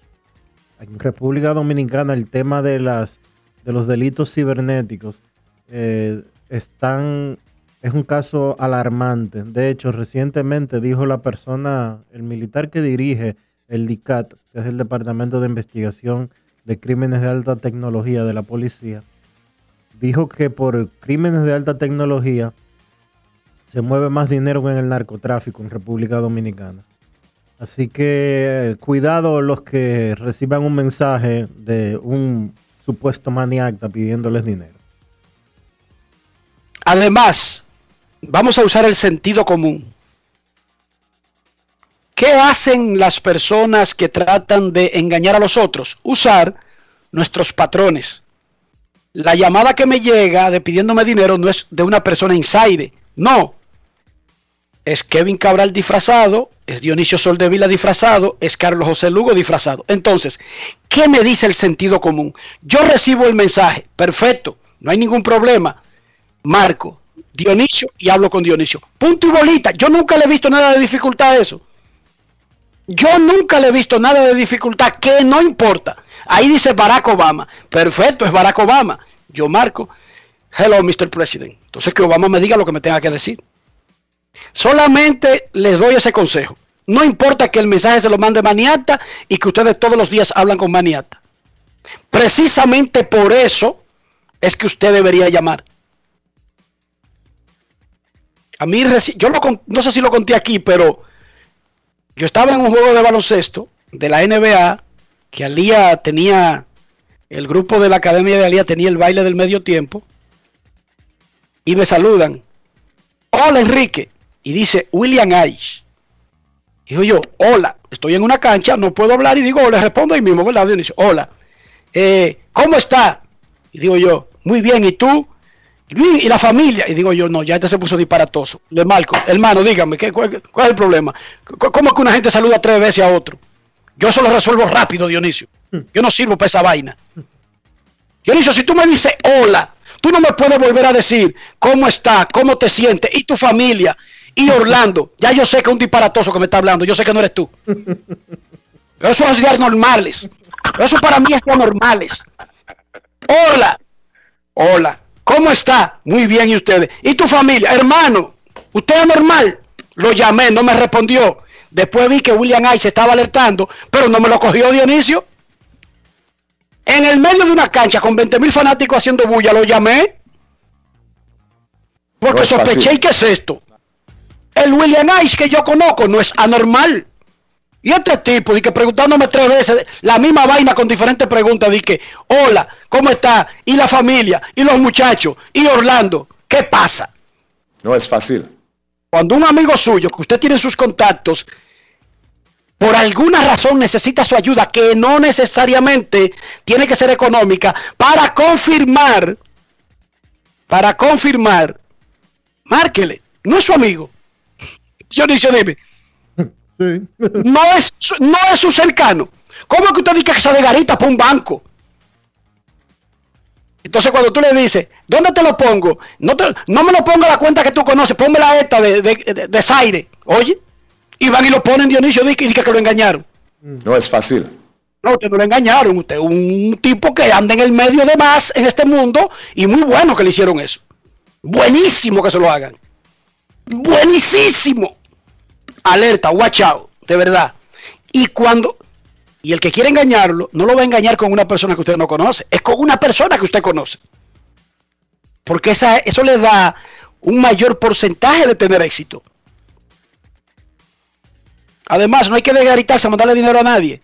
En República Dominicana el tema de las de los delitos cibernéticos eh, están es un caso alarmante. De hecho, recientemente dijo la persona, el militar que dirige el DICAT, que es el Departamento de Investigación de Crímenes de Alta Tecnología de la Policía, dijo que por crímenes de alta tecnología se mueve más dinero que en el narcotráfico en República Dominicana. Así que cuidado los que reciban un mensaje de un supuesto maniacta pidiéndoles dinero. Además, vamos a usar el sentido común. ¿Qué hacen las personas que tratan de engañar a los otros? Usar nuestros patrones. La llamada que me llega de pidiéndome dinero no es de una persona inside, no, es Kevin Cabral disfrazado, es Dionisio Soldevila disfrazado, es Carlos José Lugo disfrazado. Entonces, ¿qué me dice el sentido común? Yo recibo el mensaje, perfecto, no hay ningún problema. Marco, Dionisio y hablo con Dionisio. Punto y bolita. Yo nunca le he visto nada de dificultad a eso. Yo nunca le he visto nada de dificultad, que no importa. Ahí dice Barack Obama. Perfecto, es Barack Obama. Yo marco, hello, Mr. President. Entonces que Obama me diga lo que me tenga que decir. Solamente les doy ese consejo. No importa que el mensaje se lo mande Maniata y que ustedes todos los días hablan con Maniata. Precisamente por eso es que usted debería llamar. A mí, yo no sé si lo conté aquí, pero yo estaba en un juego de baloncesto de la NBA que Alía tenía, el grupo de la Academia de Alía tenía el baile del medio tiempo y me saludan. Hola Enrique y dice William Ice. Digo yo, hola, estoy en una cancha, no puedo hablar y digo, le respondo ahí mismo, ¿verdad? dice, hola, eh, ¿cómo está? Y digo yo, muy bien, ¿y tú? ¿Y la familia? Y digo yo, no, ya este se puso disparatoso. Le marco, hermano, dígame, ¿qué, cuál, es el problema? ¿Cómo es que una gente saluda tres veces a otro? Yo eso lo resuelvo rápido, Dionisio. Yo no sirvo para esa vaina. Dionisio, si tú me dices hola, tú no me puedes volver a decir cómo está, cómo te sientes y tu familia y Orlando, ya yo sé que es un disparatoso que me está hablando, yo sé que no eres tú. Eso es días normales. Eso para mí es normales. Hola, hola, ¿cómo está? Muy bien, ¿y ustedes? ¿Y tu familia? Hermano, ¿usted es normal? Lo llamé, no me respondió. Después vi que William Ice estaba alertando, pero no me lo cogió Dionisio. En el medio de una cancha con 20 mil fanáticos haciendo bulla, lo llamé. Porque sospeché, ¿y qué es esto? El William Ice que yo conozco no es anormal. Y este tipo, di que preguntándome tres veces la misma vaina con diferentes preguntas, di que, hola, ¿cómo está? Y la familia, y los muchachos, y Orlando, ¿qué pasa? No es fácil. Cuando un amigo suyo, que usted tiene sus contactos, por alguna razón necesita su ayuda, que no necesariamente tiene que ser económica, para confirmar, para confirmar, márquele, no es su amigo. Dionisio, dime. No es, su- no es su cercano. ¿Cómo es que usted dice que se de garita para un banco? Entonces cuando tú le dices, ¿dónde te lo pongo? No, te- no me lo pongo a la cuenta que tú conoces, ponme la esta de, de, de- de Zaire. Oye, y van y lo ponen Dionisio dice que, dice que lo engañaron. No es fácil. No, usted no lo engañaron, usted es un tipo que anda en el medio de más en este mundo y muy bueno que le hicieron eso. Buenísimo que se lo hagan. Buenísimo. Alerta, watch out, de verdad. Y cuando y el que quiere engañarlo no lo va a engañar con una persona que usted no conoce, es con una persona que usted conoce. Porque esa, eso le da un mayor porcentaje de tener éxito. Además, no hay que desgaritarse a mandarle dinero a nadie.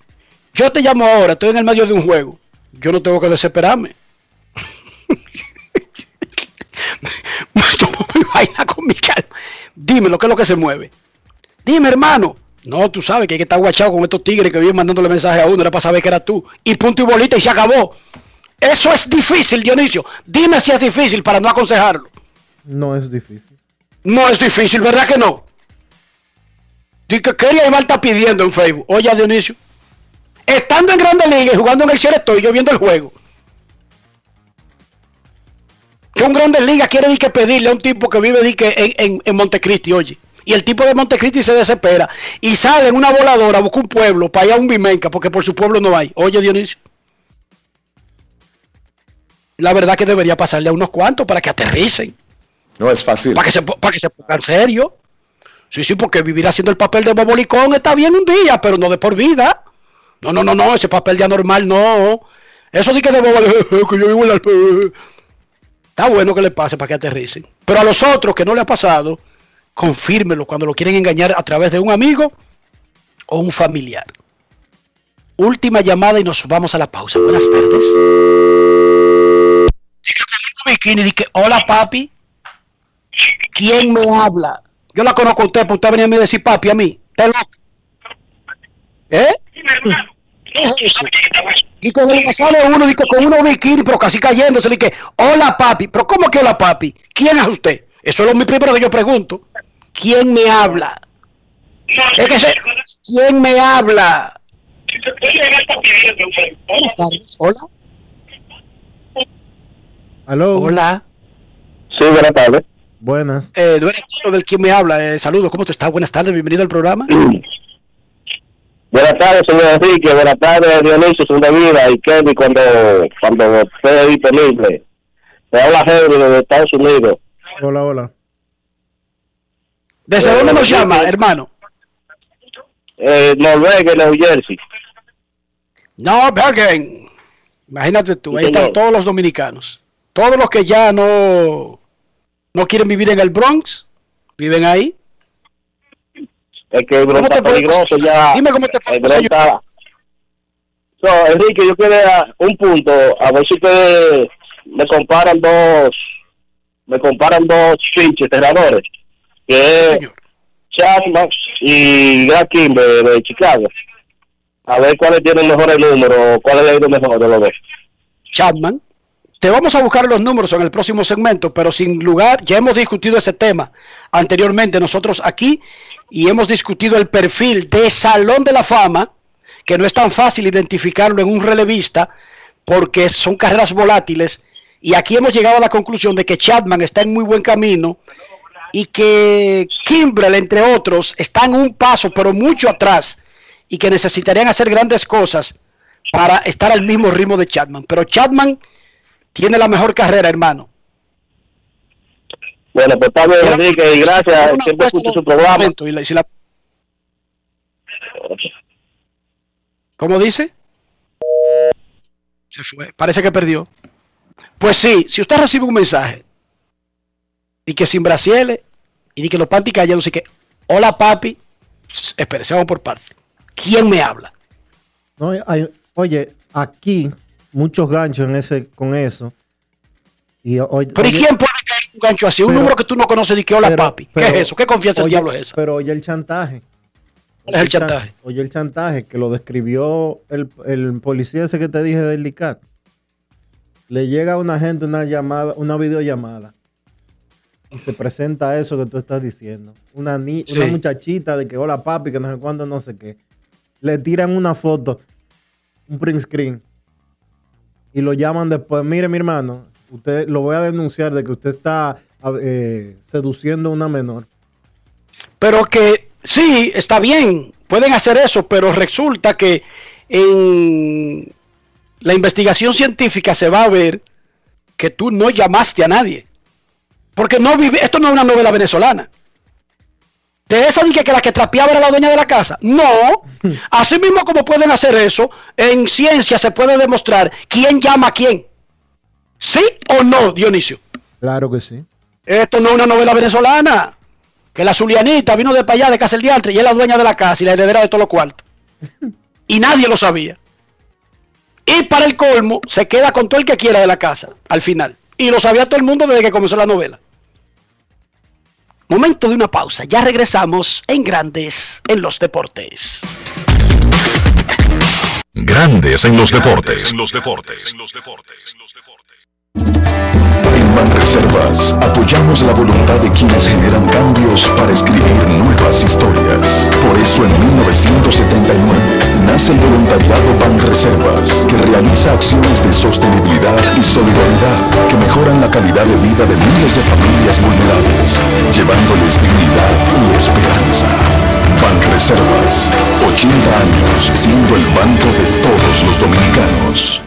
Yo te llamo ahora, estoy en el medio de un juego. Yo no tengo que desesperarme. Con mi calma. Dime lo que es lo que se mueve. Dime, hermano. No, tú sabes que hay que estar guachado con estos tigres que viven mandándole mensajes a uno, era para saber que era tú. Y punto y bolita y se acabó. Eso es difícil, Dionisio. Dime si es difícil para no aconsejarlo. No es difícil. No es difícil, ¿verdad que no? Dice que quería Iván está pidiendo en Facebook. Oye, Dionisio. Estando en Grande Liga y jugando en el cielo estoy yo viendo el juego. Que un Grande Liga quiere que pedirle a un tipo que vive que en, en, en Montecristi, oye. Y el tipo de Montecristi se desespera y sale en una voladora, busca un pueblo para allá a un Bimenca, porque por su pueblo no hay. Oye, Dionisio. La verdad que debería pasarle a unos cuantos para que aterricen. No es fácil. Para que se, para que se pongan serio. Sí, sí, porque vivir haciendo el papel de bobolicón está bien un día, pero no de por vida. No, no, no, no, ese papel de anormal no. Eso di que de bobolicón, que yo vivo en la... Está bueno que le pase para que aterricen. Pero a los otros que no le ha pasado, confírmelo cuando lo quieren engañar a través de un amigo o un familiar. Última llamada y nos vamos a la pausa. Buenas tardes. Bikini, hola papi. ¿Quién me habla? Yo la conozco a usted, pero usted venía a mí decir papi a mí. ¿Está loco? ¿Eh? ¿Qué es eso? Y que sale uno, dice con uno bikini, pero casi cayéndose, dice, hola papi. ¿Pero cómo que hola papi? ¿Quién es usted? Eso es lo primero que yo pregunto. ¿Quién me habla? Es que se- ¿Quién me habla? Buenas tardes. Hola. Aló. Hola. Sí, buenas tardes. Buenas. Eh, no eres tú del quien me habla. Eh, saludos, ¿cómo te estás? Buenas tardes, bienvenido al programa. Buenas tardes, señor Enrique. Buenas tardes, Dionisio, su de vida y Kenny cuando, cuando esté disponible. Te habla Henry de Estados Unidos. Hola, hola. ¿Desde dónde nos llama, hermano? Eh, Noruega, New Jersey. No, Bergen. Imagínate tú, ahí están todos los dominicanos. Todos los que ya no, no quieren vivir en el Bronx, viven ahí. Es que el Bronx ¿Cómo te está peligroso ya. Dime cómo te está... So, Enrique, yo quería un punto, a ver si ustedes me comparan dos, me comparan dos pinches enterradores, que es Chapman y Grant Kimber de Chicago. A ver cuáles tienen mejores números, cuáles le ha ido mejor de los dos. Chapman. Te vamos a buscar los números en el próximo segmento, pero sin lugar, ya hemos discutido ese tema anteriormente nosotros aquí y hemos discutido el perfil de Salón de la Fama, que no es tan fácil identificarlo en un relevista porque son carreras volátiles y aquí hemos llegado a la conclusión de que Chapman está en muy buen camino y que Kimbrel, entre otros, están un paso, pero mucho atrás y que necesitarían hacer grandes cosas para estar al mismo ritmo de Chapman. Pero Chapman tiene la mejor carrera, hermano. Bueno, pues bien, Enrique, y gracias. Siempre escucho su programa. momento y la- y si la- ¿Cómo dice? Se fue. Parece que perdió. Pues sí, si usted recibe un mensaje y que sin brasieles y di que los panty callados y que hola papi, espere, se vamos por parte. ¿quién me habla? No, hay- oye, aquí muchos ganchos en ese, con eso. Y, Pero ¿y oye- quién puede caer un gancho así? Un pero- número que tú no conoces ni que hola pero- papi. ¿Qué pero- es eso? ¿Qué confianza del oye, diablo es esa? Pero oye el chantaje. ¿Cuál es el chantaje? Oye el chantaje que lo describió el, el policía ese que te dije del ICAT. Le llega a una gente una llamada, una videollamada. Y se presenta eso que tú estás diciendo. Una, ni- Sí. una muchachita de que hola papi, que no sé cuándo, no sé qué. Le tiran una foto, un print screen. Y lo llaman después. Mire, mi hermano, usted lo voy a denunciar de que usted está eh, seduciendo a una menor. Pero que sí, está bien, pueden hacer eso, pero resulta que en la investigación científica se va a ver que tú no llamaste a nadie. Porque no vive, esto no es una novela venezolana. De esa dije que la que trapeaba era la dueña de la casa. No. Así mismo como pueden hacer eso, en ciencia se puede demostrar quién llama a quién. ¿Sí o no, Dionisio? Claro que sí. Esto no es una novela venezolana. Que la Zulianita vino de para allá de casa el diantre y es la dueña de la casa y la heredera de todos los cuartos. Y nadie lo sabía. Y para el colmo, se queda con todo el que quiera de la casa al final. Y lo sabía todo el mundo desde que comenzó la novela. Momento de una pausa. Ya regresamos en Grandes en los Deportes. Grandes en los deportes. En los deportes. Banreservas apoyamos la voluntad de quienes generan cambios para escribir nuevas historias. Por eso en 1979 nace el voluntariado Banreservas, que realiza acciones de sostenibilidad y solidaridad que mejoran la calidad de vida de miles de familias vulnerables, llevándoles dignidad y esperanza. Banreservas, 80 años siendo el banco de todos los dominicanos.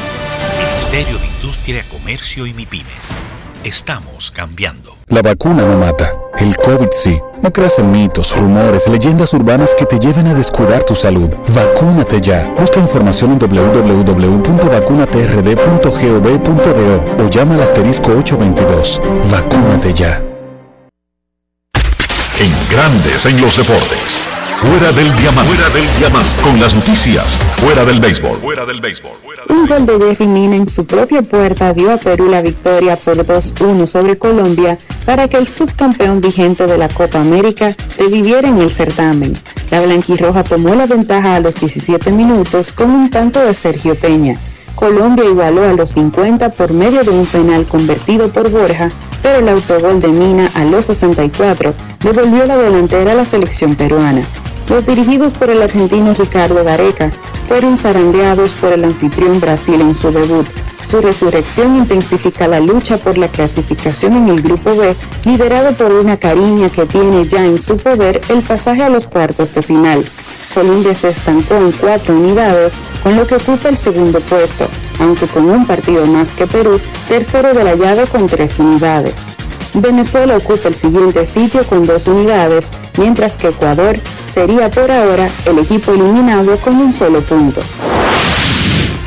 Ministerio de Industria, Comercio y MIPIMES. Estamos cambiando. La vacuna no mata, el COVID sí. No creas en mitos, rumores, leyendas urbanas que te lleven a descuidar tu salud. Vacúnate ya. Busca información en www.vacunatrd.gov.do o llama al asterisco 822. Vacúnate ya. En Grandes en los deportes. Fuera del diamante. Fuera del diamante. Con las noticias. Fuera del béisbol. Fuera del béisbol. Un gol de Jerry Mina en su propia puerta dio a Perú la victoria por 2-1 sobre Colombia para que el subcampeón vigente de la Copa América reviviera en el certamen. La blanquirroja tomó la ventaja a los 17 minutos con un tanto de Sergio Peña. Colombia igualó a los 50 por medio de un penal convertido por Borja, pero el autogol de Mina a los 64 devolvió la delantera a la selección peruana. Los dirigidos por el argentino Ricardo Gareca fueron zarandeados por el anfitrión Brasil en su debut. Su resurrección intensifica la lucha por la clasificación en el Grupo B, liderado por una cariña que tiene ya en su poder el pasaje a los cuartos de final. Colombia se estancó en cuatro unidades, con lo que ocupa el segundo puesto, aunque con un partido más que Perú, tercero de la con tres unidades. Venezuela ocupa el siguiente sitio con dos unidades, mientras que Ecuador sería por ahora el equipo eliminado con un solo punto.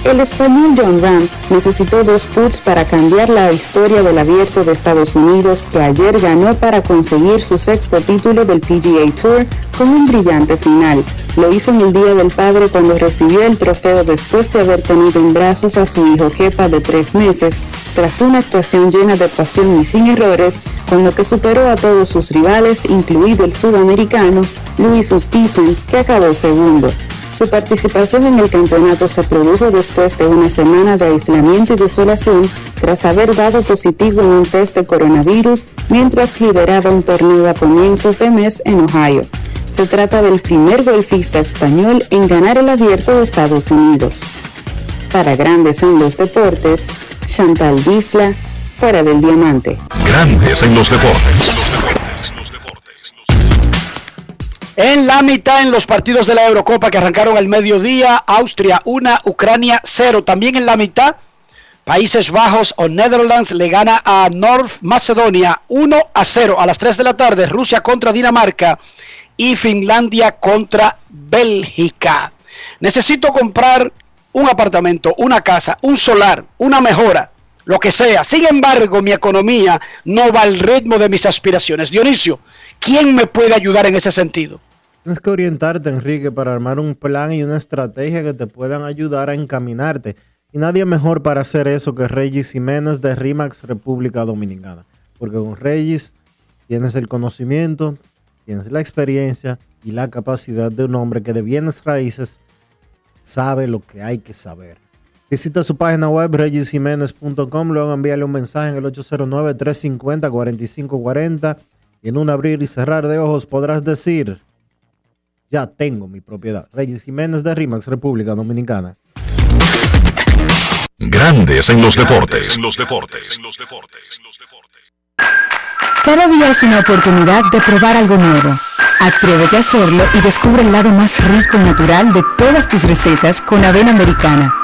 El español John Ram necesitó dos puts para cambiar la historia del abierto de Estados Unidos que ayer ganó para conseguir su sexto título del PGA Tour con un brillante final. Lo hizo en el Día del Padre cuando recibió el trofeo después de haber tenido en brazos a su hijo Kepa de tres meses, tras una actuación llena de pasión y sin errores, con lo que superó a todos sus rivales, incluido el sudamericano Luis Oosthuizen, que acabó segundo. Su participación en el campeonato se produjo después de una semana de aislamiento y desolación tras haber dado positivo en un test de coronavirus mientras lideraba un torneo a comienzos de mes en Ohio. Se trata del primer golfista español en ganar el abierto de Estados Unidos. Para Grandes en los Deportes, Chantal Disla, fuera del diamante. Grandes en los deportes. En la mitad en los partidos de la Eurocopa que arrancaron al mediodía, Austria 1, Ucrania 0. También en la mitad, Países Bajos o Netherlands le gana a North Macedonia 1 a 0 a las 3 de la tarde, Rusia contra Dinamarca y Finlandia contra Bélgica. Necesito comprar un apartamento, una casa, un solar, una mejora, lo que sea. Sin embargo, mi economía no va al ritmo de mis aspiraciones. Dionisio, ¿quién me puede ayudar en ese sentido? Tienes que orientarte, Enrique, para armar un plan y una estrategia que te puedan ayudar a encaminarte. Y nadie mejor para hacer eso que Regis Jiménez de RIMAX República Dominicana. Porque con Regis tienes el conocimiento, tienes la experiencia y la capacidad de un hombre que de bienes raíces sabe lo que hay que saber. Visita su página web regisjiménez.com, luego envíale un mensaje en el 809-350-4540 y en un abrir y cerrar de ojos podrás decir, ya tengo mi propiedad. Regis Jiménez de RIMAX, República Dominicana. Grandes en los deportes. En los deportes. Cada día es una oportunidad de probar algo nuevo. Atrévete a hacerlo y descubre el lado más rico y natural de todas tus recetas con avena americana.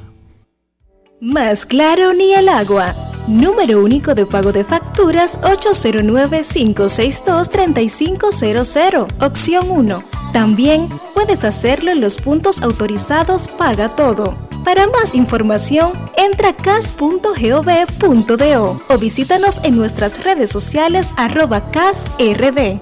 Más claro ni el agua. Número único de pago de facturas 809-562-3500. Opción 1. También puedes hacerlo en los puntos autorizados Paga Todo. Para más información, entra a cas.gov.do o visítanos en nuestras redes sociales arroba casrd.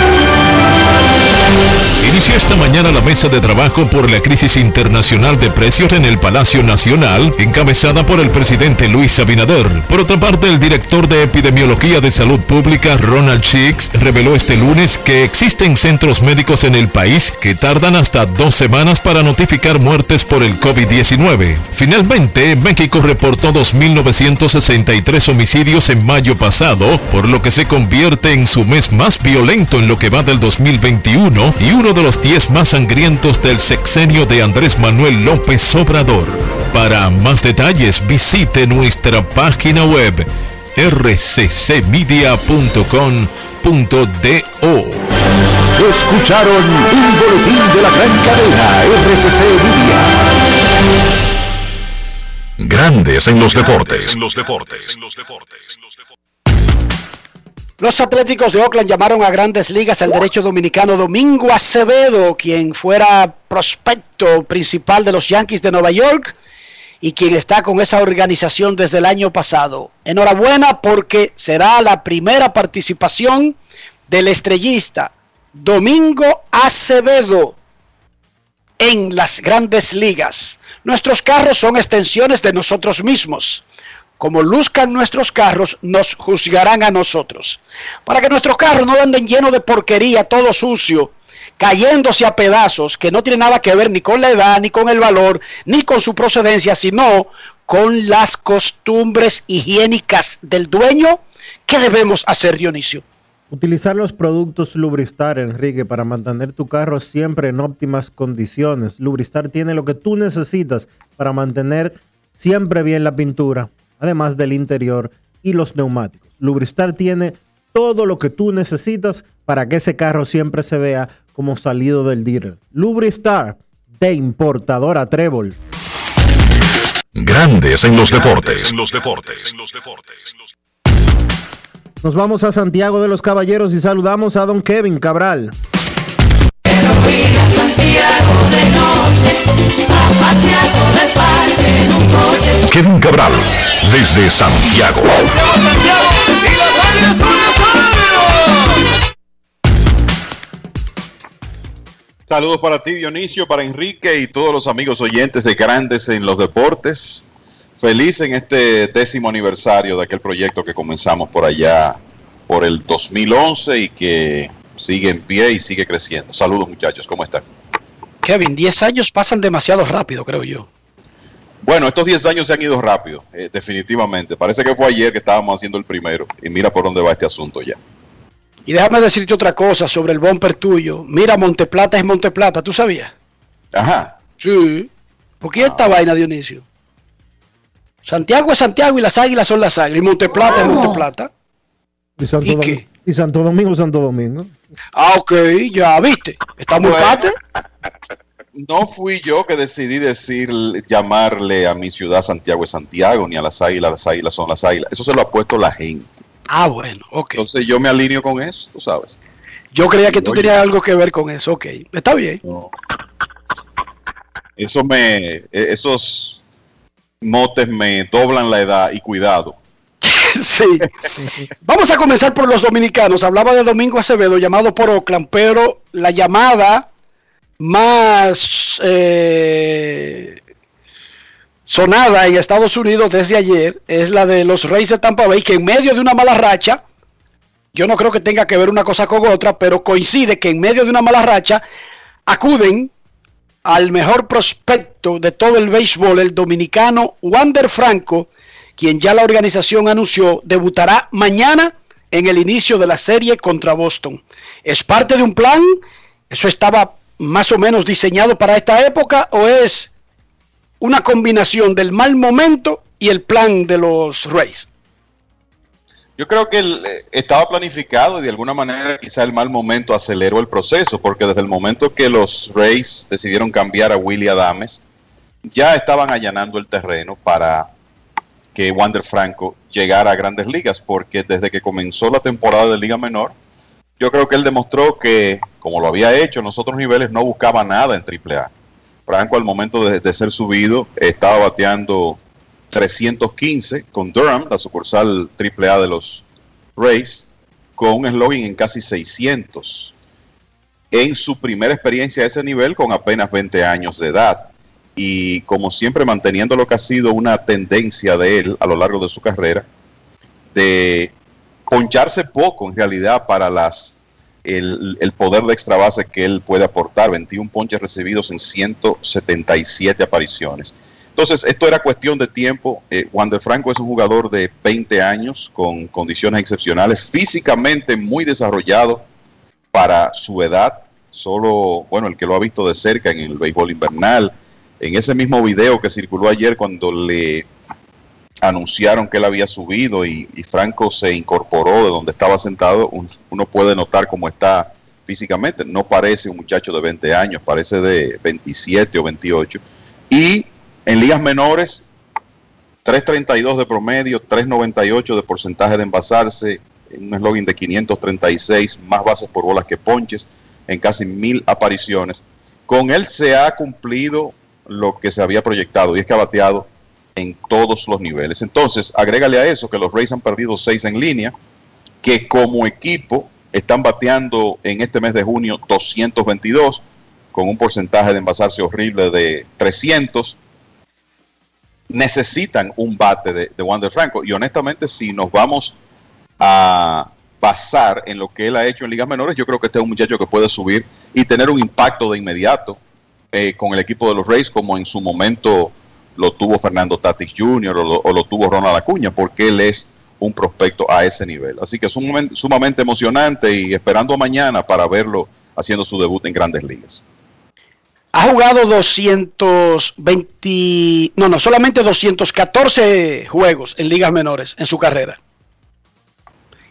Esta mañana la mesa de trabajo por la crisis internacional de precios en el Palacio Nacional, encabezada por el presidente Luis Abinader. Por otra parte, el director de Epidemiología de Salud Pública, Ronald Chicks, reveló este lunes que existen centros médicos en el país que tardan hasta dos semanas para notificar muertes por el COVID-19. Finalmente, México reportó 2.963 homicidios en mayo pasado, por lo que se convierte en su mes más violento en lo que va del 2021 y uno de los 10 más sangrientos del sexenio de Andrés Manuel López Obrador. Para más detalles visite nuestra página web rccmedia.com.do. Escucharon un boletín de la gran cadena RCC Media. Grandes en los deportes. En los deportes. Los Atléticos de Oakland llamaron a grandes ligas al derecho dominicano Domingo Acevedo, quien fuera prospecto principal de los Yankees de Nueva York y quien está con esa organización desde el año pasado. Enhorabuena porque será la primera participación del estrellista Domingo Acevedo en las grandes ligas. Nuestros carros son extensiones de nosotros mismos. Como luzcan nuestros carros, nos juzgarán a nosotros. Para que nuestros carros no anden llenos de porquería, todo sucio, cayéndose a pedazos, que no tiene nada que ver ni con la edad, ni con el valor, ni con su procedencia, sino con las costumbres higiénicas del dueño, ¿qué debemos hacer, Dionisio? Utilizar los productos Lubristar, Enrique, para mantener tu carro siempre en óptimas condiciones. Lubristar tiene lo que tú necesitas para mantener siempre bien la pintura, además del interior y los neumáticos. Lubristar tiene todo lo que tú necesitas para que ese carro siempre se vea como salido del dealer. Lubristar, de importadora Trébol. Grandes en los deportes. En los deportes. Nos vamos a Santiago de los Caballeros y saludamos a don Kevin Cabral. Kevin Cabral, desde Santiago. Saludos para ti, Dionisio, para Enrique y todos los amigos oyentes de Grandes en los Deportes. Feliz en este décimo aniversario de aquel proyecto que comenzamos por allá por el 2011 y que sigue en pie y sigue creciendo. Saludos muchachos, ¿cómo están? Kevin, 10 años pasan demasiado rápido, creo yo. Bueno, estos 10 años se han ido rápido, eh, definitivamente. Parece que fue ayer que estábamos haciendo el primero y mira por dónde va este asunto ya. Y déjame decirte otra cosa sobre el bumper tuyo. Mira, Monteplata es Monteplata, ¿tú sabías? Ajá. Sí. ¿Por qué esta vaina, Dionisio? Santiago es Santiago y las águilas son las águilas. Y Monteplata es Monteplata. ¿Y ¿Y qué? Y Santo Domingo, Santo Domingo. Ah, ok, ya viste. Está muy Bueno. No fui yo que decidí decir, llamarle a mi ciudad Santiago es Santiago, ni a las águilas, las águilas son las águilas. Eso se lo ha puesto la gente. Ah, bueno, ok. Entonces yo me alineo con eso, tú sabes. Yo creía que tú Oye. tenías algo que ver con eso. Ok, está bien. Eso me, esos motes me doblan la edad y cuidado. sí. Vamos a comenzar por los dominicanos. Hablaba de Domingo Acevedo, llamado por Oakland, pero la llamada más eh, sonada en Estados Unidos desde ayer es la de los Reyes de Tampa Bay, que en medio de una mala racha, yo no creo que tenga que ver una cosa con otra, pero coincide que en medio de una mala racha acuden al mejor prospecto de todo el béisbol, el dominicano Wander Franco, quien ya la organización anunció debutará mañana en el inicio de la serie contra Boston. ¿Es parte de un plan? ¿Eso estaba más o menos diseñado para esta época o es una combinación del mal momento y el plan de los Rays? Yo creo que eh, estaba planificado y de alguna manera quizá el mal momento aceleró el proceso, porque desde el momento que los Rays decidieron cambiar a Willie Adames, ya estaban allanando el terreno para que Wander Franco llegara a grandes ligas, porque desde que comenzó la temporada de Liga Menor, yo creo que él demostró que, como lo había hecho en los otros niveles, no buscaba nada en AAA. Franco al momento de, ser subido estaba bateando 315 con Durham, la sucursal AAA de los Rays, con un slogan en casi 600. En su primera experiencia a ese nivel con apenas 20 años de edad. Y como siempre manteniendo lo que ha sido una tendencia de él a lo largo de su carrera, de poncharse poco en realidad para las el, el poder de extra base que él puede aportar, 21 ponches recibidos en 177 apariciones. Entonces, esto era cuestión de tiempo. Eh, Wander Franco es un jugador de 20 años con condiciones excepcionales, físicamente muy desarrollado para su edad. Solo, bueno, el que lo ha visto de cerca en el béisbol invernal, en ese mismo video que circuló ayer cuando le anunciaron que él había subido y, Franco se incorporó de donde estaba sentado, un- uno puede notar cómo está físicamente. No parece un muchacho de 20 años, parece de 27 o 28. Y en ligas menores, 3.32 de promedio, 3.98 de porcentaje de envasarse, un eslogan de 536, más bases por bolas que ponches, en casi mil apariciones. Con él se ha cumplido lo que se había proyectado y es que ha bateado en todos los niveles. Entonces, agrégale a eso que los Rays han perdido seis en línea, que como equipo están bateando en este mes de junio 222, con un porcentaje de envasarse horrible de 300. necesitan un bate de, de Wander Franco. Y honestamente, si nos vamos a basar en lo que él ha hecho en ligas menores, yo creo que este es un muchacho que puede subir y tener un impacto de inmediato eh, con el equipo de los Rays, como en su momento lo tuvo Fernando Tatis Jr. o lo, tuvo Ronald Acuña, porque él es un prospecto a ese nivel. Así que es un momento sumamente emocionante y esperando mañana para verlo haciendo su debut en grandes ligas. Ha jugado 220, no, no, solamente 214 juegos en ligas menores en su carrera.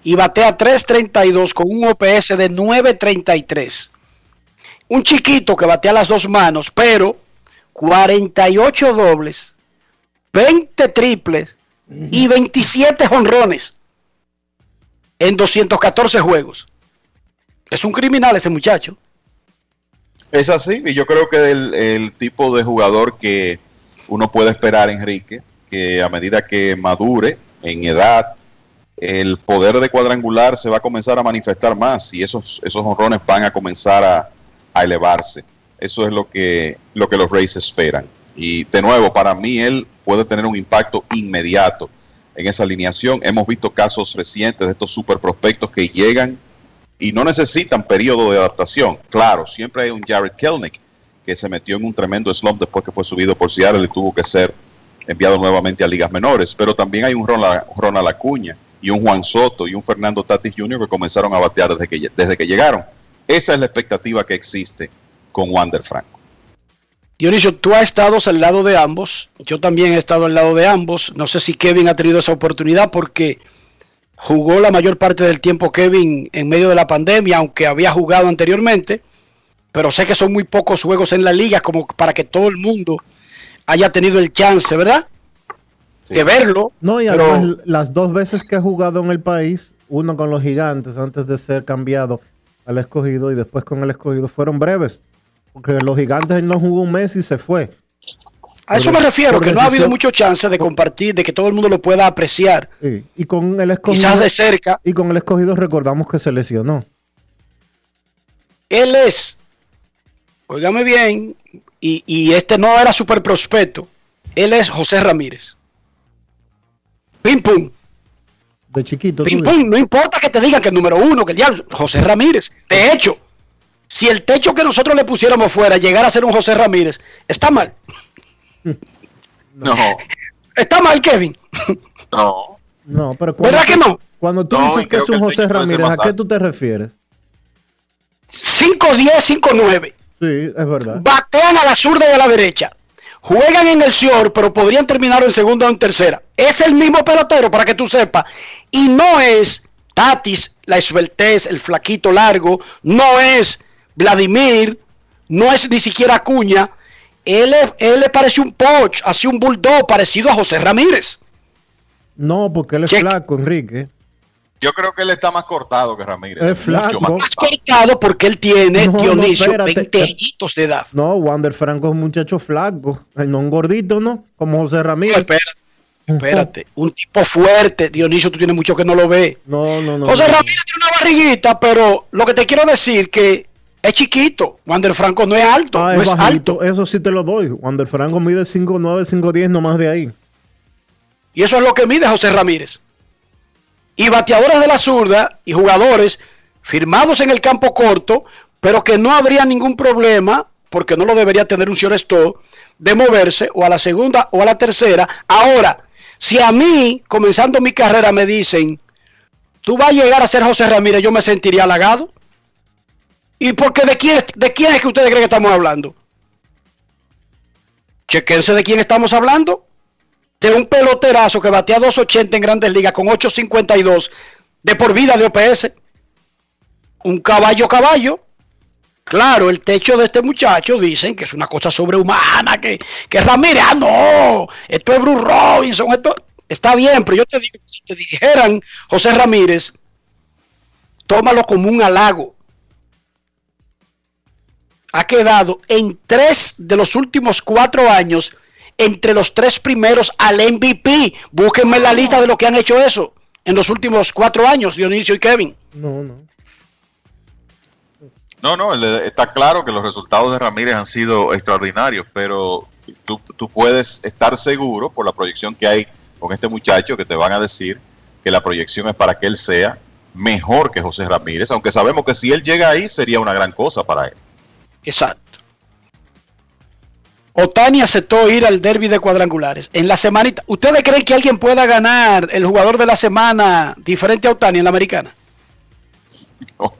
Y batea 3.32 con un OPS de 9.33. Un chiquito que batea las dos manos, pero 48 dobles, 20 triples y 27 jonrones en 214 juegos. Es un criminal ese muchacho. Es así, y yo creo que el, el tipo de jugador que uno puede esperar, Enrique, que a medida que madure en edad, el poder de cuadrangular se va a comenzar a manifestar más y esos, esos honrones van a comenzar a, a elevarse. Eso es lo que, lo que los Rays esperan. Y de nuevo, para mí él puede tener un impacto inmediato en esa alineación. Hemos visto casos recientes de estos super prospectos que llegan y no necesitan periodo de adaptación. Claro, siempre hay un Jared Kelnick que se metió en un tremendo slump después que fue subido por Seattle y tuvo que ser enviado nuevamente a ligas menores. Pero también hay un Ronald, Acuña y un Juan Soto y un Fernando Tatis Jr. que comenzaron a batear desde que, desde que llegaron. Esa es la expectativa que existe con Wander Franco. Dionisio, tú has estado al lado de ambos. Yo también he estado al lado de ambos. No sé si Kevin ha tenido esa oportunidad porque jugó la mayor parte del tiempo Kevin en medio de la pandemia, aunque había jugado anteriormente. Pero sé que son muy pocos juegos en la liga como para que todo el mundo haya tenido el chance, ¿verdad? Sí. De verlo. No, y pero... además las dos veces que he jugado en el país, uno con los gigantes antes de ser cambiado al escogido y después con el escogido, fueron breves. Porque los gigantes no jugó un mes y se fue. A eso me refiero, que no ha habido mucho chance de compartir, de que todo el mundo lo pueda apreciar. Sí. Y con el escogido. Quizás de cerca. Y con el escogido recordamos que se lesionó. Él es, óigame bien, y, y este no era super prospecto. Él es José Ramírez. Pim pum. De chiquito. Pim pum. No importa que te digan que el número uno, que el diablo, José Ramírez. De hecho, si el techo que nosotros le pusiéramos fuera llegara a ser un José Ramírez, está mal. No. Está mal, Kevin. No. No, pero cuando, ¿Verdad que no? Cuando tú No, dices que es un José Ramírez, ¿a qué tú te refieres? 5-10, 5-9. Sí, es verdad. Batean a la zurda y a la derecha. Juegan en el short, pero podrían terminar en segunda o en tercera. Es el mismo pelotero, para que tú sepas. Y no es Tatis, la esbeltez, el flaquito largo. No es Vladimir. No es ni siquiera Acuña. Él, le parece un poch, así un bulldog parecido a José Ramírez. No, porque él es Check. flaco, Enrique. Yo creo que él está más cortado que Ramírez. Es flaco. Mucho más cortado. porque él tiene, No, no, Dionisio, espérate. 20 añitos de edad. No, Wander Franco es un muchacho flaco. Él no un gordito, ¿no? Como José Ramírez. Espérate, espérate. Un tipo fuerte. Dionisio, tú tienes mucho que no lo ves. No, no, no. José no. Ramírez tiene una barriguita, pero lo que te quiero decir que es chiquito. Wander Franco no es alto, Ah, no es es bajito. alto. Eso sí te lo doy. Wander Franco mide 5'9, 5'10, no más de ahí. Y eso es lo que mide José Ramírez. Y bateadores de la zurda y jugadores firmados en el campo corto, pero que no habría ningún problema, porque no lo debería tener un shortstop, de moverse o a la segunda o a la tercera. Ahora, si a mí, comenzando mi carrera, me dicen, tú vas a llegar a ser José Ramírez, yo me sentiría halagado. ¿Y porque de quién, de quién es que ustedes creen que estamos hablando? Chequense de quién estamos hablando. De un peloterazo que batea 2.80 en grandes ligas con 8.52 de por vida de OPS. Un caballo caballo. Claro, el techo de este muchacho dicen que es una cosa sobrehumana, que, que Ramírez, ah, no, esto es Bruce Robinson, esto está bien, pero yo te digo, si te dijeran José Ramírez, tómalo como un halago. Ha quedado en tres de los últimos cuatro años entre los tres primeros al MVP. Búsquenme la lista de lo que han hecho eso en los últimos cuatro años, Dionisio y Kevin. No, no. No, no, está claro que los resultados de Ramírez han sido extraordinarios, pero tú, tú puedes estar seguro por la proyección que hay con este muchacho que te van a decir que la proyección es para que él sea mejor que José Ramírez, aunque sabemos que si él llega ahí sería una gran cosa para él. Exacto. Otani aceptó ir al derby de cuadrangulares. En la semanita, ¿ustedes creen que alguien pueda ganar el jugador de la semana diferente a Otani en la americana? No,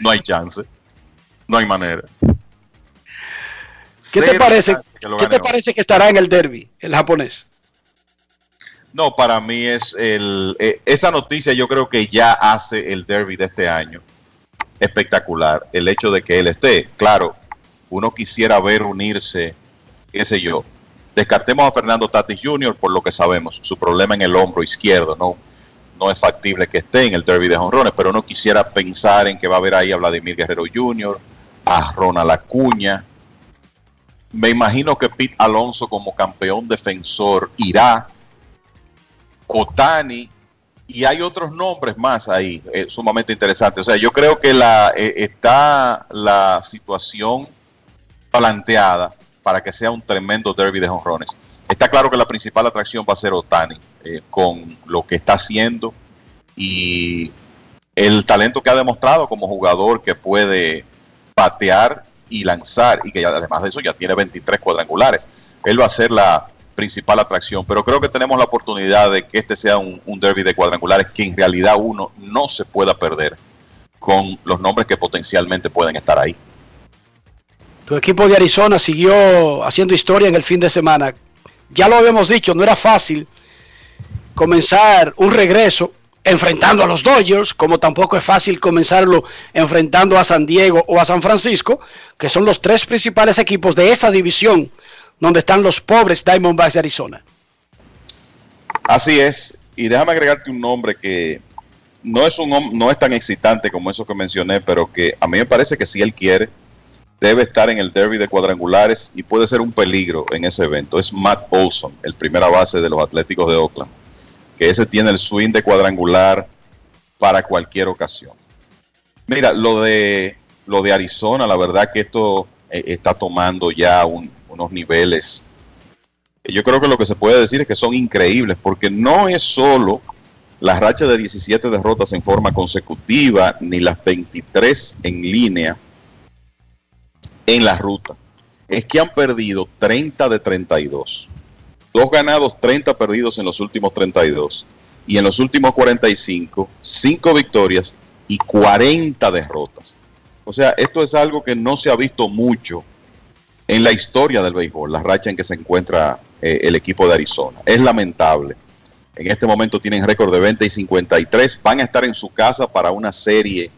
no hay chance. No hay manera. ¿Qué te parece? que ¿Qué te parece que estará en el derby, el japonés? No, para mí es el, eh, esa noticia yo creo que ya hace el derby de este año espectacular. El hecho de que él esté, claro, uno quisiera ver unirse, qué sé yo. Descartemos a Fernando Tatis Jr. por lo que sabemos, su problema en el hombro izquierdo, no, no es factible que esté en el derby de jonrones, pero uno quisiera pensar en que va a haber ahí a Vladimir Guerrero Jr., a Ronald Acuña. Me imagino que Pete Alonso como campeón defensor irá. Otani y hay otros nombres más ahí eh, sumamente interesantes. O sea, yo creo que la eh, está la situación planteada para que sea un tremendo derby de jonrones. Está claro que la principal atracción va a ser Otani eh, con lo que está haciendo y el talento que ha demostrado como jugador que puede patear y lanzar y que además de eso ya tiene 23 cuadrangulares. Él va a ser la principal atracción, pero creo que tenemos la oportunidad de que este sea un, un derby de cuadrangulares que en realidad uno no se pueda perder con los nombres que potencialmente pueden estar ahí. Tu equipo de Arizona siguió haciendo historia en el fin de semana. Ya lo habíamos dicho, no era fácil comenzar un regreso enfrentando a los Dodgers, como tampoco es fácil comenzarlo enfrentando a San Diego o a San Francisco, que son los tres principales equipos de esa división donde están los pobres Diamondbacks de Arizona. Así es, y déjame agregarte un nombre que no es un no es tan excitante como eso que mencioné, pero que a mí me parece que si él quiere debe estar en el derby de cuadrangulares y puede ser un peligro en ese evento. Es Matt Olson, el primera base de los Atléticos de Oakland, que ese tiene el swing de cuadrangular para cualquier ocasión. Mira, lo de lo de Arizona, la verdad que esto eh, está tomando ya un- unos niveles yo creo que lo que se puede decir es que son increíbles, porque no es solo la racha de 17 derrotas en forma consecutiva, ni las 23 en línea en la ruta. Es que han perdido 30 de 32. Dos ganados, 30 perdidos en los últimos 32. Y en los últimos 45, 5 victorias y 40 derrotas. O sea, esto es algo que no se ha visto mucho en la historia del béisbol, la racha en que se encuentra eh, el equipo de Arizona. Es lamentable. En este momento tienen récord de 20 y 53. Van a estar en su casa para una serie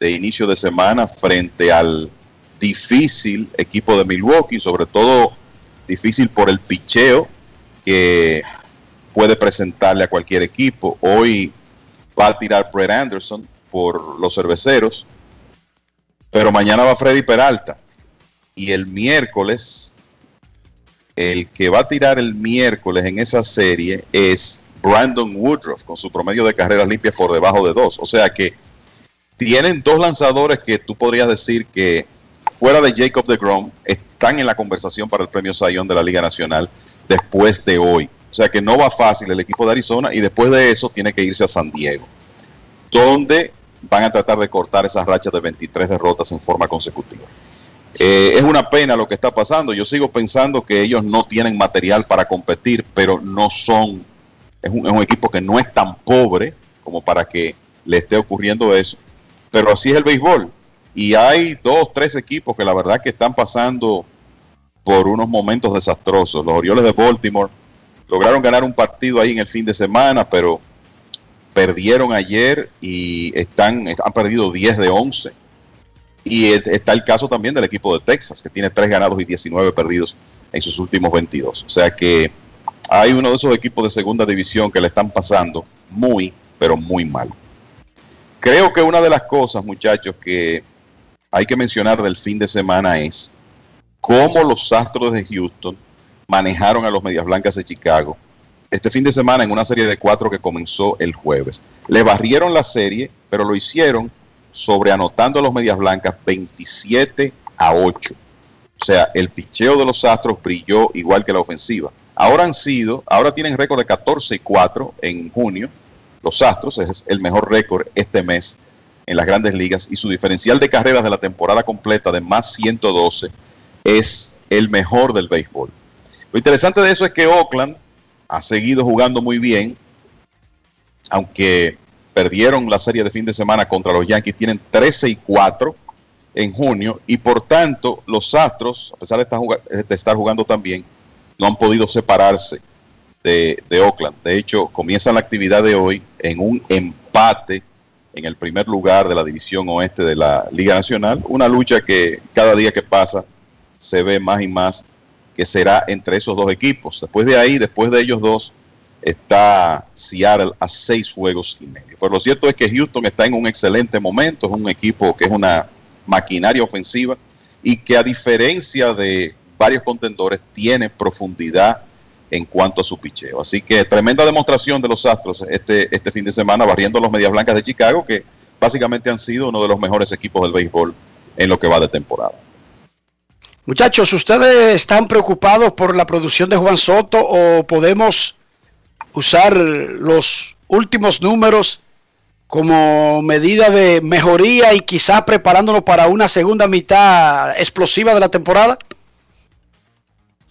de inicio de semana frente al difícil equipo de Milwaukee, sobre todo difícil por el picheo que puede presentarle a cualquier equipo. Hoy va a tirar Brett Anderson por los cerveceros, pero mañana va Freddy Peralta. Y el miércoles, el que va a tirar el miércoles en esa serie es Brandon Woodruff, con su promedio de carreras limpias por debajo de dos. O sea que tienen dos lanzadores que tú podrías decir que fuera de Jacob de Grom están en la conversación para el premio Sayón de la Liga Nacional después de hoy. O sea que no va fácil el equipo de Arizona y después de eso tiene que irse a San Diego, donde van a tratar de cortar esas rachas de 23 derrotas en forma consecutiva. Eh, es una pena lo que está pasando. Yo sigo pensando que ellos no tienen material para competir, pero no son. Un, es un equipo que no es tan pobre como para que le esté ocurriendo eso. Pero así es el béisbol. Y hay dos, tres equipos que la verdad que están pasando por unos momentos desastrosos. Los Orioles de Baltimore lograron ganar un partido ahí en el fin de semana, pero perdieron ayer y están, han perdido 10 de 11. Y es- está el caso también del equipo de Texas, que tiene 3 ganados y 19 perdidos en sus últimos 22. O sea que hay uno de esos equipos de segunda división que le están pasando muy, pero muy mal. Creo que una de las cosas, muchachos, que hay que mencionar del fin de semana es cómo los Astros de Houston manejaron a los Medias Blancas de Chicago este fin de semana en una serie de cuatro que comenzó el jueves. Le barrieron la serie, pero lo hicieron sobre anotando a los Medias Blancas 27 a 8. O O sea, el picheo de los Astros brilló igual que la ofensiva. Ahora han sido, ahora tienen récord de 14 y 4 en junio. Los Astros es el mejor récord este mes en las grandes ligas y su diferencial de carreras de la temporada completa de más 112 es el mejor del béisbol. Lo interesante de eso es que Oakland ha seguido jugando muy bien, aunque perdieron la serie de fin de semana contra los Yankees, tienen 13 y 4 en junio y por tanto los Astros, a pesar de estar, jugando, de estar jugando tan bien, no han podido separarse de, de, Oakland. De hecho, comienzan la actividad de hoy en un empate en el primer lugar de la división oeste de la Liga Nacional, una lucha que cada día que pasa se ve más y más que será entre esos dos equipos. Después de ahí, después de ellos dos, está Seattle a seis juegos y medio. Pero lo cierto es que Houston está en un excelente momento, es un equipo que es una maquinaria ofensiva y que a diferencia de varios contendores tiene profundidad en cuanto a su picheo. Así que tremenda demostración de los Astros este, este fin de semana barriendo los Medias Blancas de Chicago que básicamente han sido uno de los mejores equipos del béisbol en lo que va de temporada. Muchachos, ¿ustedes están preocupados por la producción de Juan Soto o podemos usar los últimos números como medida de mejoría y quizá preparándonos para una segunda mitad explosiva de la temporada?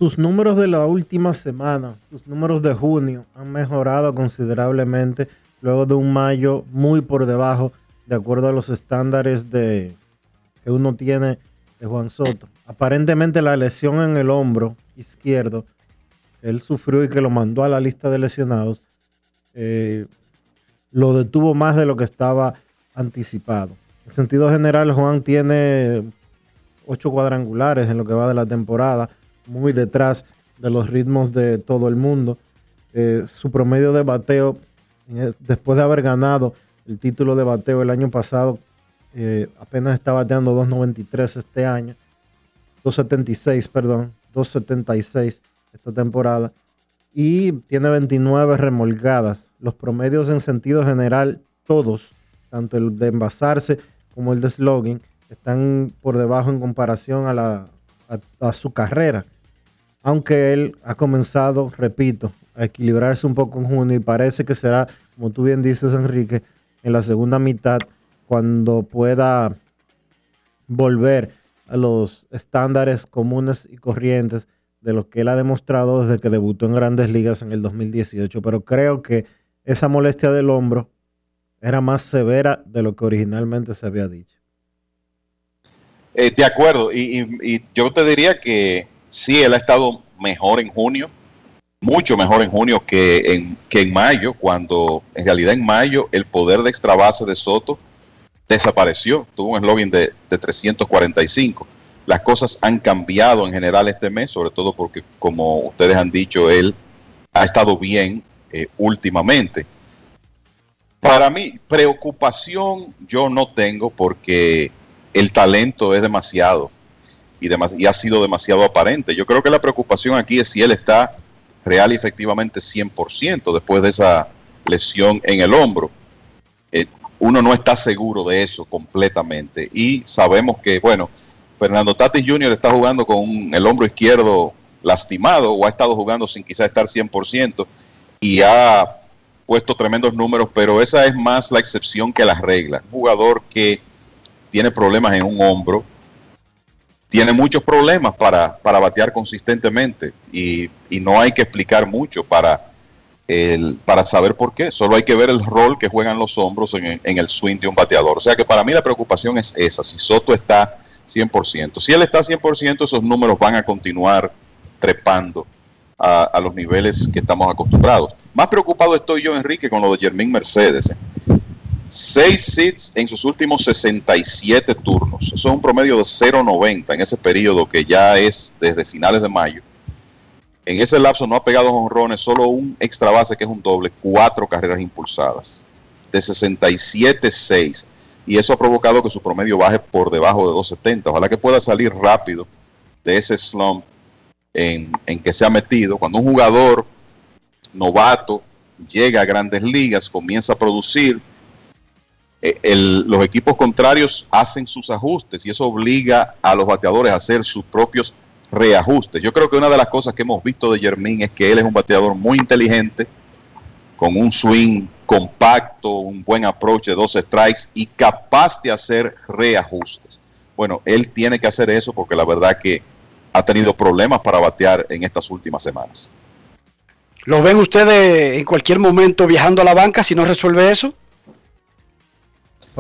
Sus números de la última semana, sus números de junio han mejorado considerablemente luego de un mayo muy por debajo de acuerdo a los estándares de que uno tiene de Juan Soto. Aparentemente la lesión en el hombro izquierdo que él sufrió y que lo mandó a la lista de lesionados eh, lo detuvo más de lo que estaba anticipado. En sentido general, Juan tiene ocho cuadrangulares en lo que va de la temporada, muy detrás de los ritmos de todo el mundo. Eh, su promedio de bateo, después de haber ganado el título de bateo el año pasado, eh, apenas está bateando 2.93 este año, 2.76, perdón, 2.76 esta temporada y tiene 29 remolgadas. Los promedios en sentido general, todos, tanto el de envasarse como el de slogan, están por debajo en comparación a, la, a, su carrera. Aunque él ha comenzado, repito, a equilibrarse un poco en junio y parece que será, como tú bien dices, Enrique, en la segunda mitad cuando pueda volver a los estándares comunes y corrientes de lo que él ha demostrado desde que debutó en grandes ligas en el 2018, pero creo que esa molestia del hombro era más severa de lo que originalmente se había dicho. Eh, de acuerdo, y, yo te diría que sí, él ha estado mejor en junio, mucho mejor en junio que en, que en mayo, cuando en realidad en mayo el poder de extra base de Soto desapareció, tuvo un eslogan de, de 345 las cosas han cambiado en general este mes, sobre todo porque, como ustedes han dicho, él ha estado bien eh, últimamente. Para mí, preocupación yo no tengo porque el talento es demasiado y, ha sido demasiado aparente. Yo creo que la preocupación aquí es si él está real y efectivamente 100% después de esa lesión en el hombro. Eh, uno no está seguro de eso completamente y sabemos que, bueno, Fernando Tatis Jr. está jugando con el hombro izquierdo lastimado o ha estado jugando sin quizá estar 100% y ha puesto tremendos números, pero esa es más la excepción que la regla. Un jugador que tiene problemas en un hombro, tiene muchos problemas para, para batear consistentemente y, y, no hay que explicar mucho para, el, para saber por qué. Solo hay que ver el rol que juegan los hombros en, en el swing de un bateador. O sea que para mí la preocupación es esa. Si Soto está 100%. Si él está 100%, esos números van a continuar trepando a, los niveles que estamos acostumbrados. Más preocupado estoy yo, Enrique, con lo de Germín Mercedes. ¿eh? Seis sits en sus últimos 67 turnos. Eso es un promedio de 0.90 en ese periodo que ya es desde finales de mayo. En ese lapso no ha pegado honrones, solo un extra base que es un doble, cuatro carreras impulsadas. De 67-6 y eso ha provocado que su promedio baje por debajo de 270. Ojalá que pueda salir rápido de ese slump en, que se ha metido. Cuando un jugador novato llega a grandes ligas, comienza a producir, eh, los equipos contrarios hacen sus ajustes y eso obliga a los bateadores a hacer sus propios reajustes. Yo creo que una de las cosas que hemos visto de Jermín es que él es un bateador muy inteligente, con un swing compacto, un buen approach de dos strikes y capaz de hacer reajustes. Bueno, él tiene que hacer eso porque la verdad que ha tenido problemas para batear en estas últimas semanas. ¿Lo ven ustedes en cualquier momento viajando a la banca si no resuelve eso?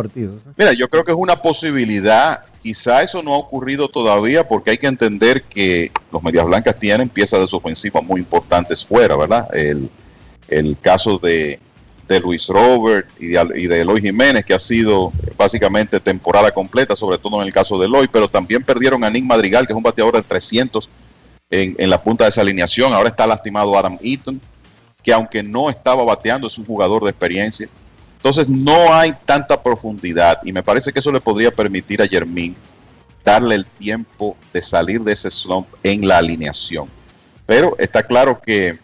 Partidos. ¿eh? Mira, yo creo que es una posibilidad. Quizá eso no ha ocurrido todavía porque hay que entender que los Medias Blancas tienen piezas de su muy importantes fuera, ¿verdad? El, el caso de, de Luis Robert y de, y de Eloy Jiménez, que ha sido básicamente temporada completa, sobre todo en el caso de Eloy, pero también perdieron a Nick Madrigal, que es un bateador de 300 en, en la punta de esa alineación. Ahora está lastimado Adam Eaton, que aunque no estaba bateando, es un jugador de experiencia. Entonces no hay tanta profundidad y me parece que eso le podría permitir a Jermín darle el tiempo de salir de ese slump en la alineación. Pero está claro que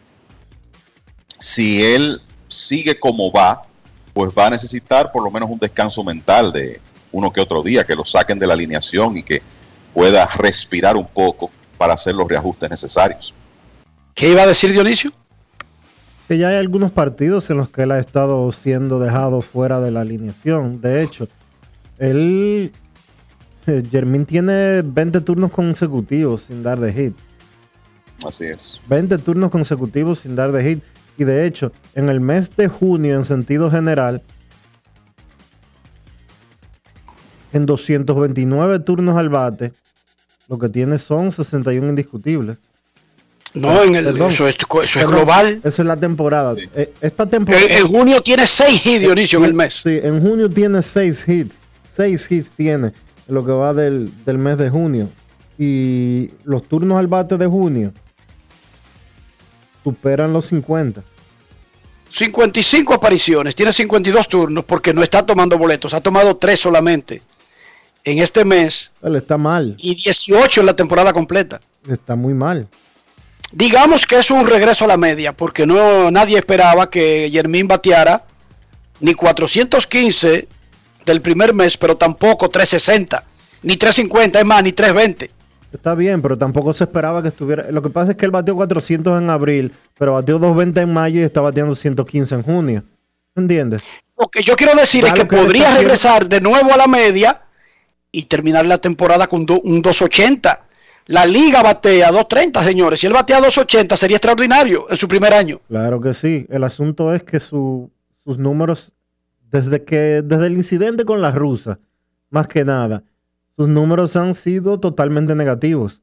si él sigue como va, pues va a necesitar por lo menos un descanso mental de uno que otro día, que lo saquen de la alineación y que pueda respirar un poco para hacer los reajustes necesarios. ¿Qué iba a decir Dionisio? Que ya hay algunos partidos en los que él ha estado siendo dejado fuera de la alineación. De hecho, él, eh, Jermín tiene 20 turnos consecutivos sin dar de hit. Así es. 20 turnos consecutivos sin dar de hit. Y de hecho, en el mes de junio, en sentido general, en 229 turnos al bate, lo que tiene son 61 indiscutibles. No, en el, Perdón. eso es, eso es Perdón, global. Eso es la temporada. Eh, Esta temporada. En, en junio tiene 6 hits, Dionisio, en el mes. Sí, en junio tiene 6 hits. 6 hits tiene en lo que va del, del mes de junio. Y los turnos al bate de junio superan los 50. 55 apariciones, tiene 52 turnos porque no está tomando boletos, ha tomado 3 solamente en este mes Él está mal. y 18 en la temporada completa. Está muy mal. Digamos que es un regreso a la media, porque no nadie esperaba que Yermín bateara ni 415 del primer mes, pero tampoco 360, ni 350, es más, ni 320. Está bien, pero tampoco se esperaba que estuviera. Lo que pasa es que él batió 400 en abril, pero batió 220 en mayo y está bateando 115 en junio. ¿Entiendes? Lo que yo quiero decir es que que podría regresar de nuevo a la media y terminar la temporada con do- un 280. La liga batea 230, señores. Si él batea 280 sería extraordinario en su primer año. Claro que sí. El asunto es que su- sus números, desde que, desde el incidente con la rusa, más que nada, sus números han sido totalmente negativos.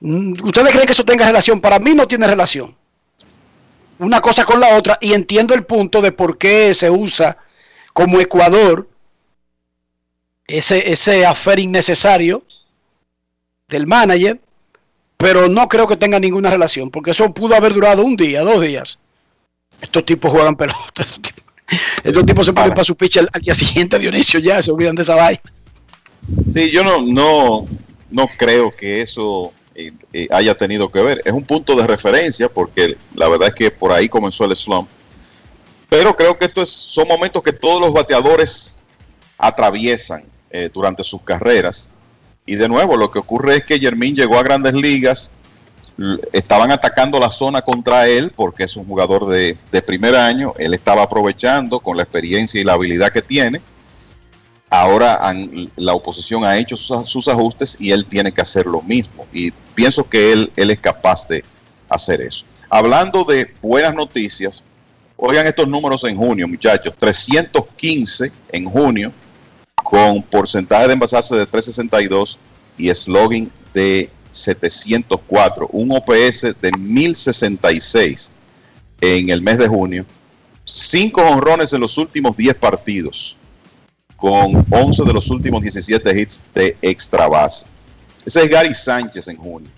Mm, ¿Ustedes creen que eso tenga relación? Para mí no tiene relación. Una cosa con la otra y entiendo el punto de por qué se usa como Ecuador ese, ese afer innecesario del manager, pero no creo que tenga ninguna relación, porque eso pudo haber durado un día, dos días. Estos tipos juegan pelota. Estos tipos, estos tipos se ponen para su pitch al, al día siguiente, Dionisio, ya se olvidan de esa vaina. Sí, yo no, no, no creo que eso eh, eh, haya tenido que ver. Es un punto de referencia porque la verdad es que por ahí comenzó el slump. Pero creo que estos son momentos que todos los bateadores atraviesan eh, durante sus carreras. Y de nuevo, lo que ocurre es que Jermín llegó a grandes ligas, estaban atacando la zona contra él porque es un jugador de, de primer año, él estaba aprovechando con la experiencia y la habilidad que tiene. Ahora la oposición ha hecho sus, sus ajustes y él tiene que hacer lo mismo. Y pienso que él, él es capaz de hacer eso. Hablando de buenas noticias, oigan estos números en junio, muchachos. 315 en junio, con porcentaje de envasarse de 362 y slogan de 704. Un OPS de 1066 en el mes de junio. Cinco honrones en los últimos 10 partidos con 11 de los últimos 17 hits de extra base. Ese es Gary Sánchez en junio.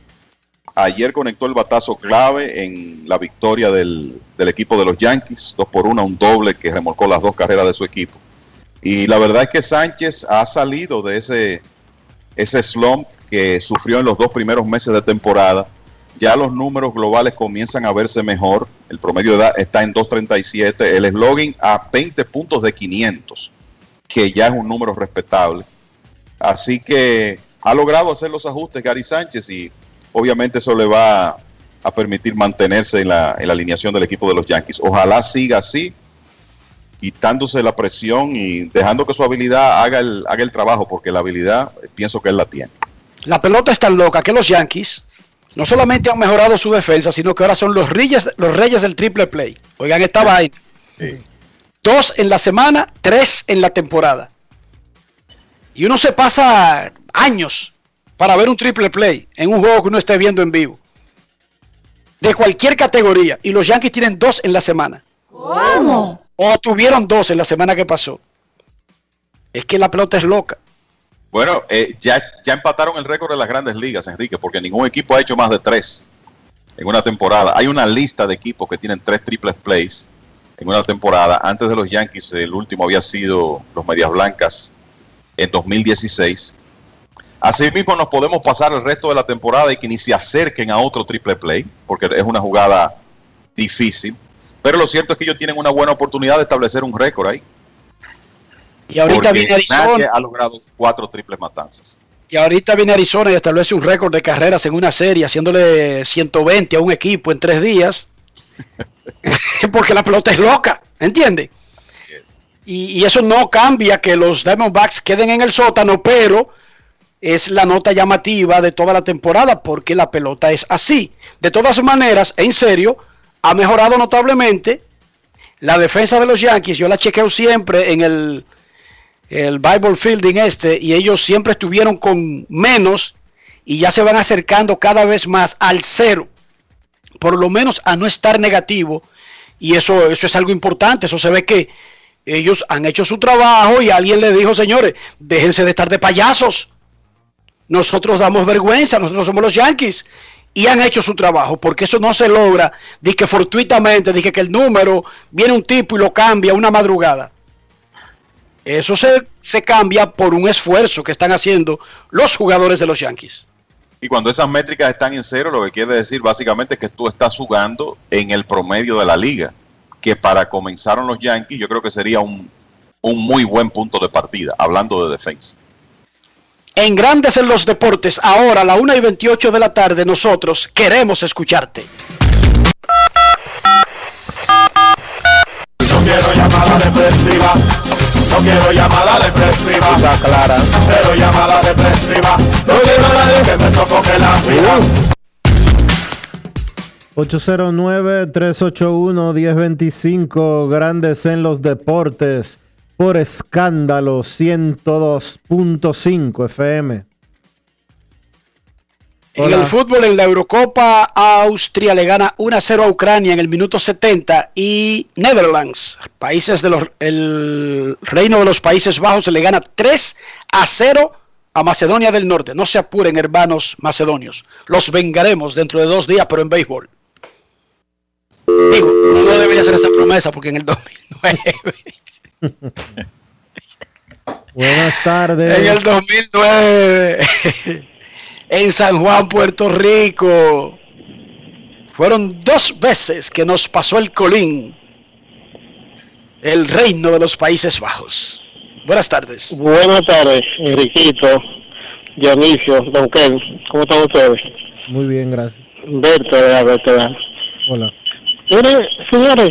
Ayer conectó el batazo clave en la victoria del, del equipo de los Yankees, 2 por 1, un doble que remolcó las dos carreras de su equipo. Y la verdad es que Sánchez ha salido de ese, ese slump que sufrió en los dos primeros meses de temporada. Ya los números globales comienzan a verse mejor. El promedio de edad está en 2.37. El slogan a 20 puntos de 500 que ya es un número respetable. Así que ha logrado hacer los ajustes Gary Sánchez y obviamente eso le va a permitir mantenerse en la, en la alineación del equipo de los Yankees. Ojalá siga así, quitándose la presión y dejando que su habilidad haga el, haga el trabajo, porque la habilidad eh, pienso que él la tiene. La pelota es tan loca que los Yankees no solamente han mejorado su defensa, sino que ahora son los reyes, los reyes del triple play. Oigan esta vaina. Dos en la semana, tres en la temporada. Y uno se pasa años para ver un triple play en un juego que uno esté viendo en vivo. De cualquier categoría. Y los Yankees tienen dos en la semana. ¿Cómo? O tuvieron dos en la semana que pasó. Es que la pelota es loca. Bueno, eh, ya, ya empataron el récord de las grandes ligas, Enrique, porque ningún equipo ha hecho más de tres en una temporada. Hay una lista de equipos que tienen tres triples plays en una temporada. Antes de los Yankees, el último había sido los Medias Blancas en 2016. Asimismo, nos podemos pasar el resto de la temporada y que ni se acerquen a otro triple play, porque es una jugada difícil. Pero lo cierto es que ellos tienen una buena oportunidad de establecer un récord ahí. Y ahorita porque viene Arizona. ha logrado cuatro triples matanzas. Y ahorita viene Arizona y establece un récord de carreras en una serie, haciéndole 120 a un equipo en tres días. Porque la pelota es loca, ¿entiende? Y, y eso no cambia que los Diamondbacks queden en el sótano, pero es la nota llamativa de toda la temporada porque la pelota es así. De todas maneras, en serio, ha mejorado notablemente la defensa de los Yankees. Yo la chequeo siempre en el, el Bible Fielding este y ellos siempre estuvieron con menos y ya se van acercando cada vez más al cero. Por lo menos a no estar negativo. Y eso, eso es algo importante. Eso se ve que ellos han hecho su trabajo y alguien le dijo, señores, déjense de estar de payasos. Nosotros damos vergüenza, nosotros somos los Yankees. Y han hecho su trabajo, porque eso no se logra, que fortuitamente, que, que el número, viene un tipo y lo cambia una madrugada. Eso se, se cambia por un esfuerzo que están haciendo los jugadores de los Yankees. Y cuando esas métricas están en cero, lo que quiere decir básicamente es que tú estás jugando en el promedio de la liga. Que para comenzaron los Yankees, yo creo que sería un, un muy buen punto de partida, hablando de defensa. En Grandes en los Deportes, ahora a la 1 y 28 de la tarde, nosotros queremos escucharte. No quiero llamada depresiva. No quiero llamada depresiva. clara. Cero llamada depresiva. No quiero a nadie que me sofoque la vida. 809-381-1025, Grandes en los Deportes, por escándalo 102.5 FM. En el fútbol, en la Eurocopa, Austria le gana 1-0 a Ucrania en el minuto 70 y Netherlands, países de los, el reino de los Países Bajos, le gana 3 a 0 a Macedonia del Norte. No se apuren, hermanos macedonios. Los vengaremos dentro de dos días, pero en béisbol. Digo, no debería hacer esa promesa porque en el 2009, Buenas tardes. en el 2009, en San Juan, Puerto Rico, fueron dos veces que nos pasó el colín, el reino de los Países Bajos. Buenas tardes. Buenas tardes, Enriquito, Dionisio, Don Ken. ¿Cómo están ustedes? Muy bien, gracias. Verte, Hola. Mire, señores,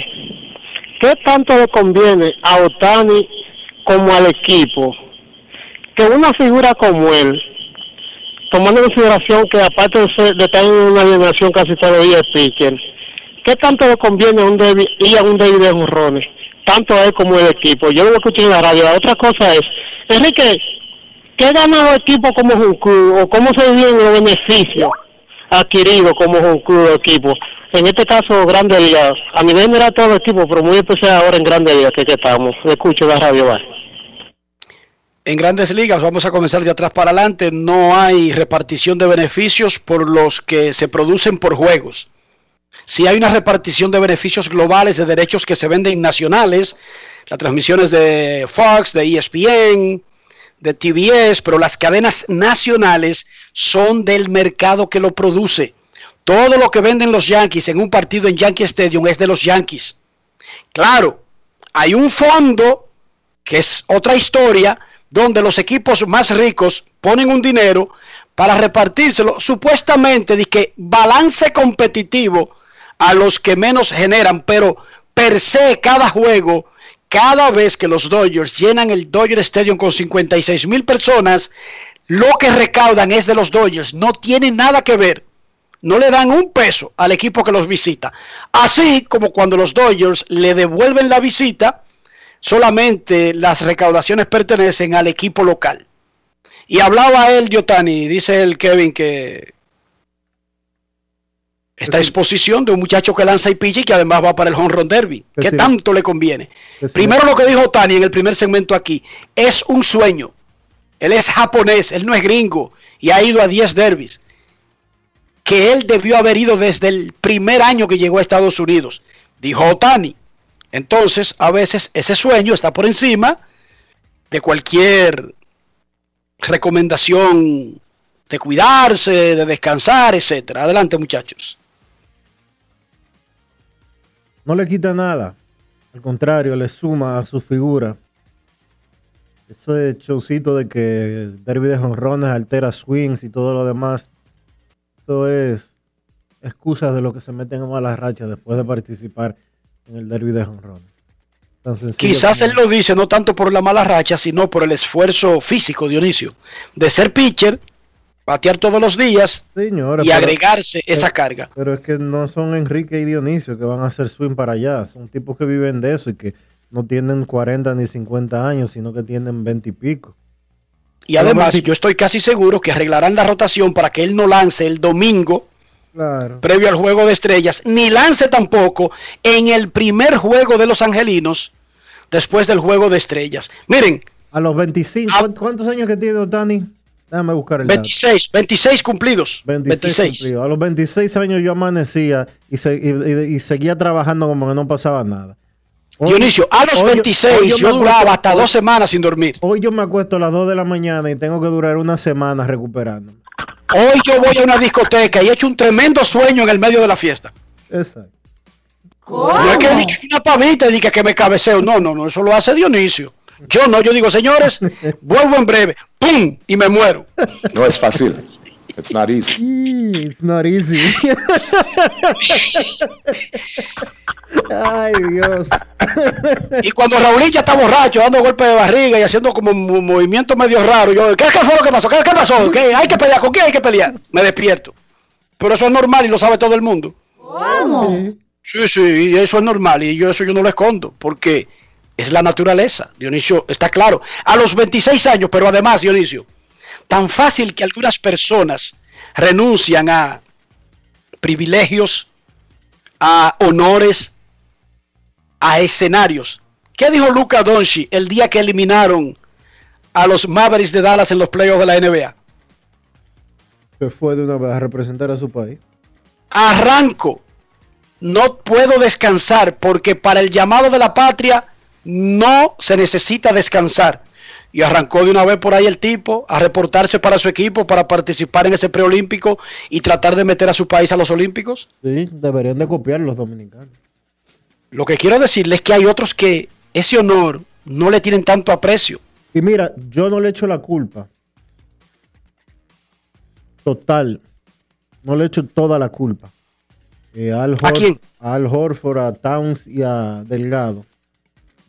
¿qué tanto le conviene a Otani como al equipo que una figura como él, tomando en consideración que aparte de, ser- de estar en una alineación casi todos los días pitcher, ¿qué tanto le conviene a un David, ir a un David de jonrones? Tanto a él como el equipo. Yo lo escuché en la radio. La otra cosa es, Enrique, ¿qué gana el equipo como un club o cómo se viven los beneficios adquiridos como un club o equipo? En este caso, Grande Liga, a nivel general todo equipo, pero muy especial ahora en Grande Liga que, que estamos. Escucho la radio, va. En grandes ligas, vamos a comenzar de atrás para adelante, no hay repartición de beneficios por los que se producen por juegos. Si hay una repartición de beneficios globales de derechos que se venden nacionales, las transmisiones de Fox, de ESPN, de TBS, pero las cadenas nacionales son del mercado que lo produce. Todo lo que venden los Yankees en un partido en Yankee Stadium es de los Yankees. Claro, hay un fondo que es otra historia, donde los equipos más ricos ponen un dinero para repartírselo, supuestamente de que balance competitivo a los que menos generan, pero per se cada juego, cada vez que los Dodgers llenan el Dodger Stadium con 56 mil personas, lo que recaudan es de los Dodgers, no tiene nada que ver. No le dan un peso al equipo que los visita. Así como cuando los Dodgers le devuelven la visita, solamente las recaudaciones pertenecen al equipo local. Y hablaba él, Diotani, dice el Kevin, que esta exposición de un muchacho que lanza y picha y que además va para el home run derby. Que ¿Qué sí. tanto le conviene? Sí. Primero lo que dijo Tani en el primer segmento aquí, es un sueño. Él es japonés, él no es gringo y ha ido a 10 derbis. Que él debió haber ido desde el primer año que llegó a Estados Unidos, dijo Otani. Entonces, a veces ese sueño está por encima de cualquier recomendación de cuidarse, de descansar, etcétera. Adelante, muchachos. No le quita nada. Al contrario, le suma a su figura. Ese showcito de que derby de jonrones altera swings y todo lo demás. Eso es excusas de lo que se meten a malas rachas después de participar en el derby de jonrones. Quizás como- él lo dice no tanto por la mala racha, sino por el esfuerzo físico, Dionisio, de ser pitcher, batear todos los días y pero- agregarse esa carga. Pero es que no son Enrique y Dionisio que van a hacer swing para allá. Son tipos que viven de eso y que no tienen 40 ni 50 años, sino que tienen 20 y pico. Y además, yo estoy casi seguro que arreglarán la rotación para que él no lance el domingo Claro. previo al juego de estrellas, ni lance tampoco en el primer juego de los angelinos después del juego de estrellas. Miren, A los 25, ¿cuántos- ¿cuántos años que tiene Otani? Déjame buscar el dato. 26, 26 cumplidos. 26 26. cumplidos. A los 26 años yo amanecía y, se- y- y- y seguía trabajando como que no pasaba nada. Hoy- Dionisio, a los hoy- 26 hoy yo, duraba hasta dos semanas sin dormir. Hoy yo me acuesto a las 2 de la mañana y tengo que durar una semana recuperándome. Hoy yo voy a una discoteca y he hecho un tremendo sueño en el medio de la fiesta. Exacto. No es que una pavita y diga que me cabeceo. No, no, no, eso lo hace Dionisio. Yo no, yo digo, señores, vuelvo en breve. ¡Pum! Y me muero. No es fácil. It's not easy. It's not easy. Ay, Dios. Y cuando Raúl ya está borracho, dando golpes de barriga y haciendo como un movimiento medio raro, yo, ¿qué, qué fue lo que pasó? ¿Qué, qué pasó? ¿Qué? ¿Hay que pelear? ¿Con quién hay que pelear? Me despierto. Pero eso es normal y lo sabe todo el mundo. ¿Cómo? Sí, sí, y eso es normal y yo eso yo no lo escondo, porque es la naturaleza. Dionisio, está claro. A los 26 años, pero además, Dionisio, tan fácil que algunas personas renuncian a privilegios, a honores, a escenarios. ¿Qué dijo Luca Donchi el día que eliminaron a los Mavericks de Dallas en los playoffs de la NBA? Se fue de una vez a representar a su país. arranco. No puedo descansar porque para el llamado de la patria no se necesita descansar. Y arrancó de una vez por ahí el tipo a reportarse para su equipo para participar en ese preolímpico y tratar de meter a su país a los olímpicos. Sí, deberían de copiar los dominicanos. Lo que quiero decirles es que hay otros que ese honor no le tienen tanto aprecio. Y mira, yo no le echo la culpa. Total. No le echo toda la culpa. Eh, Al ¿A quién? a Al Horford, a Towns y a Delgado.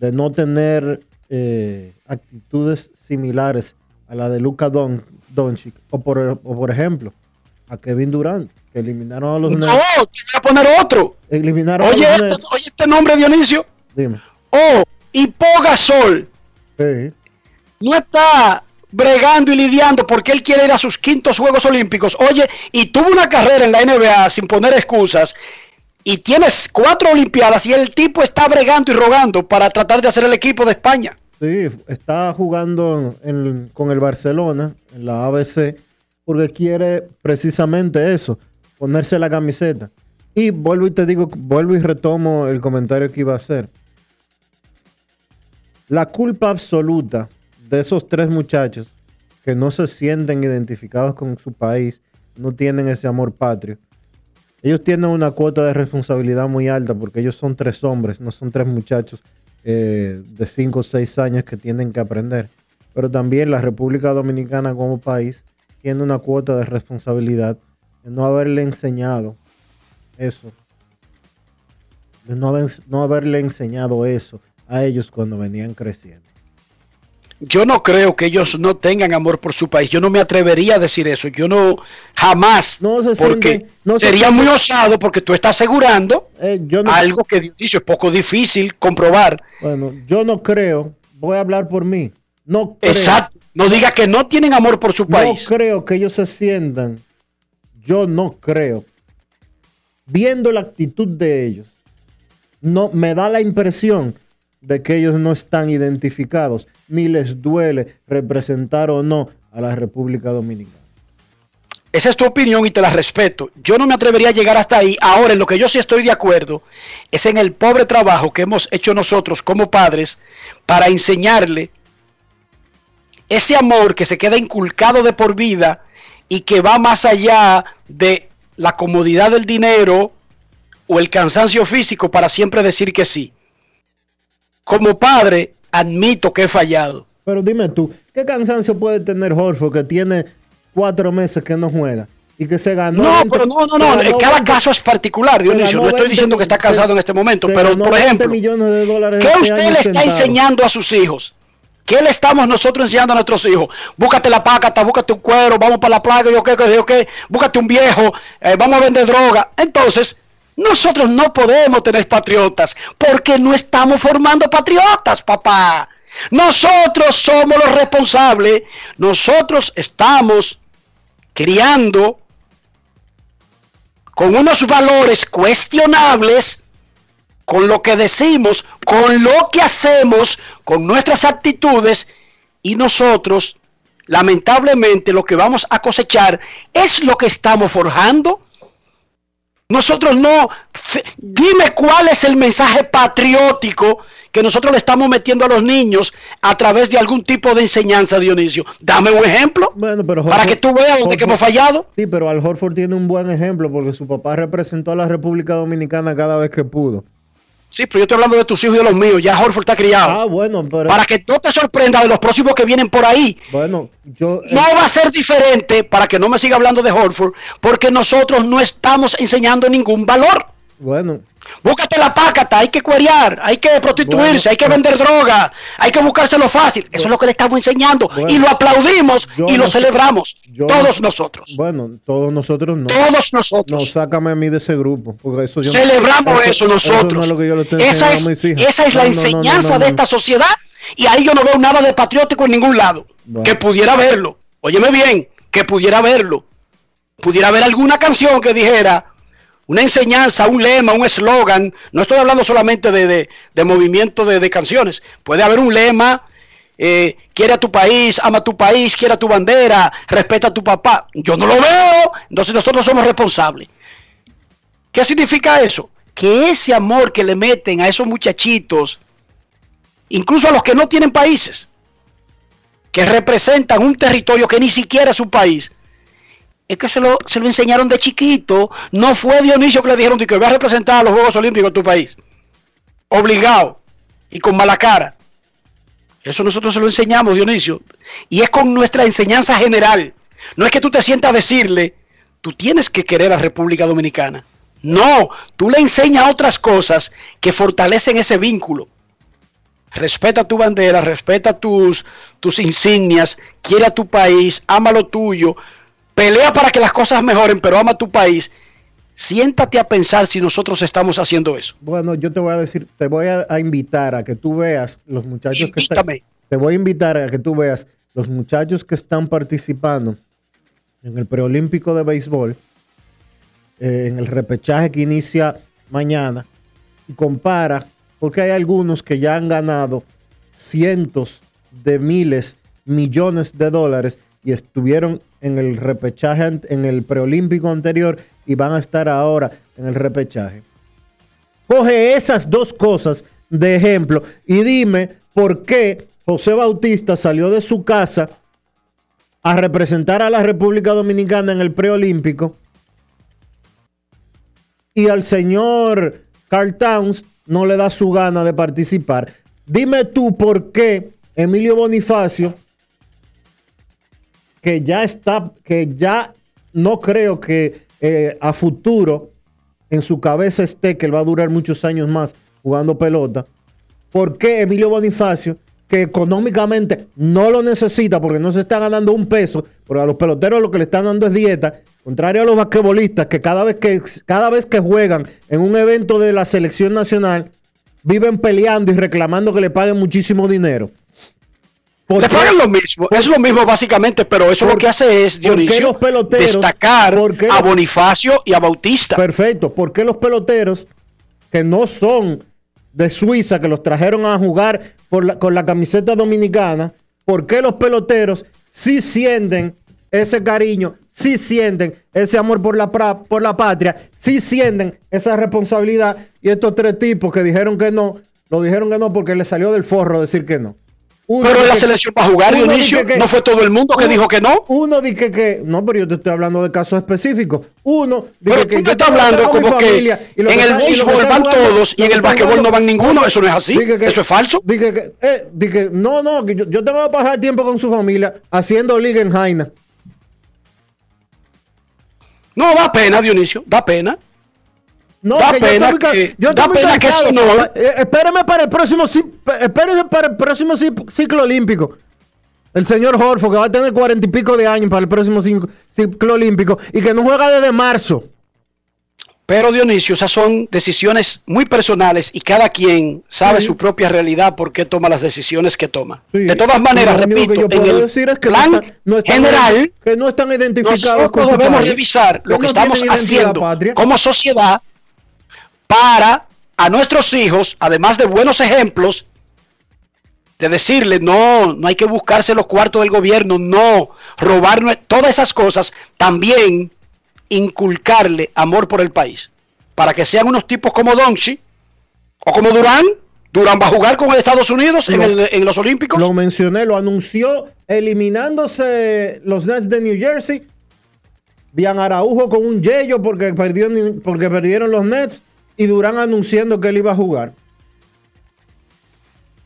De no tener eh, actitudes similares a la de Luca Don, Doncic. O por, o por ejemplo, a Kevin Durant, que eliminaron a los No, Nets. te voy a poner otro. Eliminaron Oye, a los este, oye este nombre, Dionisio. Dime. Oh, y Pogasol. Sí. no está bregando y lidiando porque él quiere ir a sus quintos Juegos Olímpicos. Oye, y tuvo una carrera en la NBA sin poner excusas y tienes cuatro Olimpiadas y el tipo está bregando y rogando para tratar de hacer el equipo de España. Sí, está jugando con el Barcelona en la ABC porque quiere precisamente eso, ponerse la camiseta. Y vuelvo y te digo, vuelvo y retomo el comentario que iba a hacer. La culpa absoluta de esos tres muchachos que no se sienten identificados con su país, no tienen ese amor patrio. Ellos tienen una cuota de responsabilidad muy alta porque ellos son tres hombres, no son tres muchachos eh, de cinco o seis años que tienen que aprender. pero también la República Dominicana como país tiene una cuota de responsabilidad de no haberle enseñado eso, de no haberle enseñado eso a ellos cuando venían creciendo. Yo no creo que ellos no tengan amor por su país. Yo no me atrevería a decir eso. Yo no jamás. porque no se sería sienten- muy osado porque tú estás asegurando Eh, yo no- algo que es poco difícil comprobar. Bueno, yo no creo, voy a hablar por mí. No creo, Exacto. No diga que no tienen amor por su país. No creo que ellos se sientan. Yo no creo. Viendo la actitud de ellos, no me da la impresión de que ellos no están identificados ni les duele representar o no a la República Dominicana. Esa es tu opinión y te la respeto. Yo no me atrevería a llegar hasta ahí. Ahora, en lo que yo sí estoy de acuerdo es en el pobre trabajo que hemos hecho nosotros como padres para enseñarle ese amor que se queda inculcado de por vida y que va más allá de la comodidad del dinero o el cansancio físico para siempre decir que sí. Como padre, admito que he fallado. Pero dime tú, ¿qué cansancio puede tener Horford que tiene cuatro meses que no juega y que se ganó? No, 20 pero no, no, no. cada 20 caso es particular, Dionisio. No estoy 20 diciendo que está se- cansado en este momento, pero por 20 ejemplo, de ¿qué este usted le está sentado. enseñando a sus hijos? ¿Qué le estamos nosotros enseñando a nuestros hijos? Búscate la pácata, búscate un cuero, vamos para la playa, yo qué, qué, yo qué, búscate un viejo, eh, vamos a vender droga. Entonces, nosotros no podemos tener patriotas porque no estamos formando patriotas, papá. Nosotros somos los responsables, nosotros estamos criando con unos valores cuestionables, con lo que decimos, con lo que hacemos, con nuestras actitudes, y nosotros, lamentablemente, lo que vamos a cosechar es lo que estamos forjando. Nosotros no, dime cuál es el mensaje patriótico que nosotros le estamos metiendo a los niños a través de algún tipo de enseñanza, Dionisio. Dame un ejemplo Bueno, pero para que tú veas dónde que hemos fallado. Sí, pero Al Horford tiene un buen ejemplo porque su papá representó a la República Dominicana cada vez que pudo. Sí, pero yo estoy hablando de tus hijos y de los míos. Ya Horford está criado. Ah, bueno, pero Para que no te sorprenda de los próximos que vienen por ahí. bueno, yo No va a ser diferente, para que no me siga hablando de Horford, porque nosotros no estamos enseñando ningún valor. Bueno, Búscate la pácata, hay que cuerear, hay que prostituirse, Bueno, hay que pues- vender droga, hay que buscárselo fácil. Eso es lo que le estamos enseñando Bueno, y lo aplaudimos y lo no celebramos. todos no- nosotros. bueno, todos nosotros no. Todos nosotros. No, sácame a mí de ese grupo, porque eso yo Celebramos eso, no nosotros. es lo que yo le estoy esa es, a mis hijas. esa es la enseñanza de esta sociedad y ahí yo no veo nada de patriótico en ningún lado. Que pudiera verlo. Óyeme bien, que pudiera verlo. Pudiera haber alguna canción que dijera una enseñanza, un lema, un eslogan. No estoy hablando solamente de, de- de movimiento de, de canciones. Puede haber un lema. eh, quiere a tu país, ama a tu país, quiere a tu bandera, respeta a tu papá. Yo no lo veo, entonces nosotros somos responsables. ¿Qué significa eso? Que ese amor que le meten a esos muchachitos, incluso a los que no tienen países, que representan un territorio que ni siquiera es su país, es que se lo, se lo enseñaron de chiquito. No fue Dionisio que le dijeron que voy a representar a los Juegos Olímpicos de tu país. Obligado y con mala cara. Eso nosotros se lo enseñamos, Dionisio. Y es con nuestra enseñanza general. No es que tú te sientas a decirle, tú tienes que querer a República Dominicana. No, tú le enseñas otras cosas que fortalecen ese vínculo. Respeta tu bandera, respeta tus, tus insignias, quiere a tu país, ama lo tuyo, pelea para que las cosas mejoren, pero ama tu país. Siéntate a pensar si nosotros estamos haciendo eso. Bueno, yo te voy a decir, te voy a, a invitar a que tú veas los muchachos que están. Te voy a invitar a que tú veas los muchachos que están participando en el preolímpico de béisbol, eh, en el repechaje que inicia mañana, y compara, porque hay algunos que ya han ganado cientos de miles, millones de dólares y estuvieron en el repechaje, en el preolímpico anterior y van a estar ahora en el repechaje. Coge esas dos cosas de ejemplo y dime por qué José Bautista salió de su casa a representar a la República Dominicana en el preolímpico y al señor Carl Towns no le da su gana de participar. Dime tú por qué Emilio Bonifacio que ya está, que ya no creo que eh, a futuro en su cabeza esté que él va a durar muchos años más jugando pelota. ¿Por qué Emilio Bonifacio, que económicamente no lo necesita porque no se está ganando un peso, porque a los peloteros lo que le están dando es dieta, contrario a los basquetbolistas que cada vez que, cada vez que juegan en un evento de la selección nacional, viven peleando y reclamando que le paguen muchísimo dinero? Le pagan lo mismo, es lo mismo básicamente, pero eso lo que hace es, Dionisio, destacar qué a Bonifacio y a Bautista. Perfecto. ¿Por qué los peloteros que no son de Suiza, que los trajeron a jugar por la- con la camiseta dominicana, por qué los peloteros sí sienten ese cariño, sí sienten ese amor por la, pra- por la patria, sí sienten esa responsabilidad? Y estos tres tipos que dijeron que no, lo dijeron que no porque les salió del forro decir que no. Uno Pero la dice que- selección para jugar, uno Dionisio, dice que- no fue todo el mundo que uno- dijo que no. Uno dice que, no, pero yo te estoy hablando de casos específicos. Uno Pero dice tú que yo estás hablando como que familia, en el béisbol van todos y en el jugando- no van ninguno, eso no es así, eso es falso. Dije que, eh, dije, no, no, que yo, yo tengo que pasar tiempo con su familia haciendo liga en Jaina. No, da pena, Dionisio, da pena. No, Da que yo estoy que- yo da pena cansado. no- Eh, espéreme para el próximo espéreme para el próximo ci- ciclo olímpico. El señor Horford, que va a tener cuarenta y pico de años para el próximo ciclo olímpico y que no juega desde marzo. Pero Dionisio, esas son decisiones muy personales y cada quien sabe Sí. su propia realidad por qué toma las decisiones que toma. Sí. De todas maneras, repito, que yo en el decir es que plan no están- no están- general, que no están identificados nosotros debemos país, revisar lo que no estamos haciendo patria. como sociedad para a nuestros hijos, además de buenos ejemplos, de decirle, no, no hay que buscarse los cuartos del gobierno, no, robar todas esas cosas, también inculcarle amor por el país, para que sean unos tipos como Donchi o como Durán. Durán va a jugar con Estados Unidos en, Lo- el- en los Olímpicos. Lo mencioné, lo anunció eliminándose los Nets de New Jersey. Bian Araujo con un yello porque, perdió, porque perdieron los Nets. Y Durán anunciando que él iba a jugar.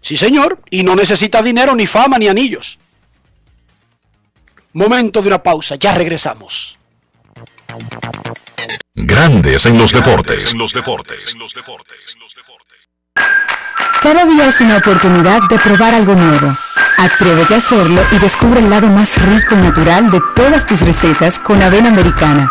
Sí, señor, y no necesita dinero, ni fama, ni anillos. Momento de una pausa, ya regresamos. Grandes en los deportes. En los deportes. Cada día es una oportunidad de probar algo nuevo. Atrévete a hacerlo y descubre el lado más rico y natural de todas tus recetas con avena americana.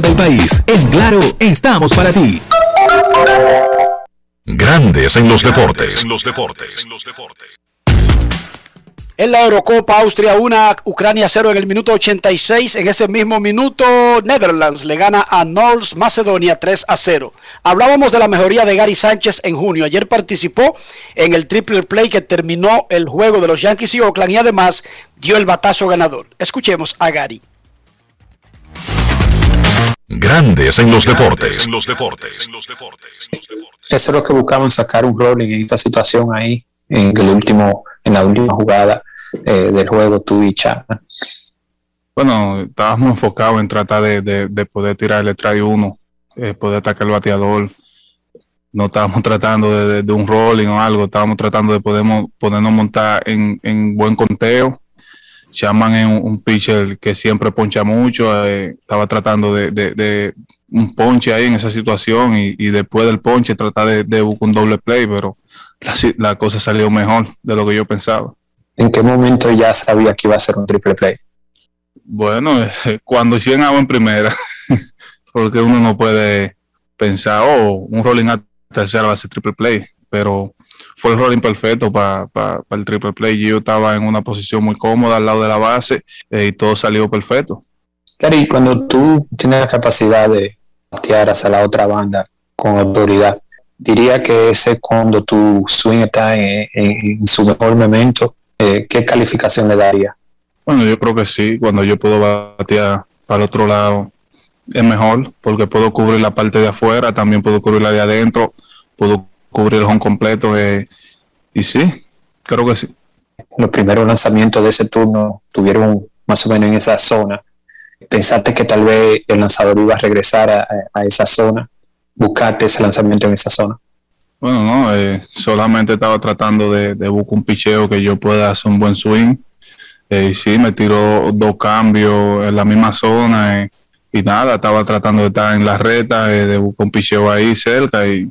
del país. En Claro, estamos para ti. Grandes en los deportes. En los deportes. En la Eurocopa, Austria 1, Ucrania 0 en el minuto 86. En ese mismo minuto, Netherlands le gana a North Macedonia 3 a 0. Hablábamos de la mejoría de Gary Sánchez en junio. Ayer participó en el triple play que terminó el juego de los Yankees y Oakland y además dio el batazo ganador. Escuchemos a Gary. Grandes en los deportes. En los deportes. Eso es lo que buscamos, sacar un rol en esta situación ahí, en el último, en la última jugada eh, del juego, tú y Chapman. Bueno, estábamos enfocados en tratar de, de- de poder tirar el try uno, eh, poder atacar el bateador. no estábamos tratando de, de- de un rolling o algo, estábamos tratando de podemos, podernos montar en, en buen conteo. Chaman es un, un pitcher que siempre poncha mucho, eh, estaba tratando de, de- de un ponche ahí en esa situación y, y después del ponche tratar de, de buscar un doble play, pero la, cosa salió mejor de lo que yo pensaba. ¿En qué momento ya sabía que iba a ser un triple play? Bueno, eh, cuando hicieron agua en primera, porque uno no puede pensar, oh, un rolling a tercera va a ser triple play, pero fue el rolling perfecto para el triple play. Yo estaba en una posición muy cómoda al lado de la base eh, y todo salió perfecto. Gary, cuando tú tienes la capacidad de batear hacia la otra banda con autoridad, diría que ese es cuando tu swing está en, en- en su mejor momento, eh, ¿qué calificación le daría? Bueno, yo creo que sí, cuando yo puedo batear para el otro lado es mejor, porque puedo cubrir la parte de afuera, también puedo cubrir la de adentro, puedo cubrir el home completo eh, y sí, creo que sí. Los primeros lanzamientos de ese turno tuvieron más o menos en esa zona. ¿Pensaste que tal vez el lanzador iba a regresar a, a esa zona? ¿Buscaste ese lanzamiento en esa zona? Bueno, no, eh, solamente estaba tratando de, de buscar un picheo que yo pueda hacer un buen swing. Eh, y sí, me tiró dos cambios en la misma zona eh, y nada, estaba tratando de estar en la reta, eh, de buscar un picheo ahí cerca y,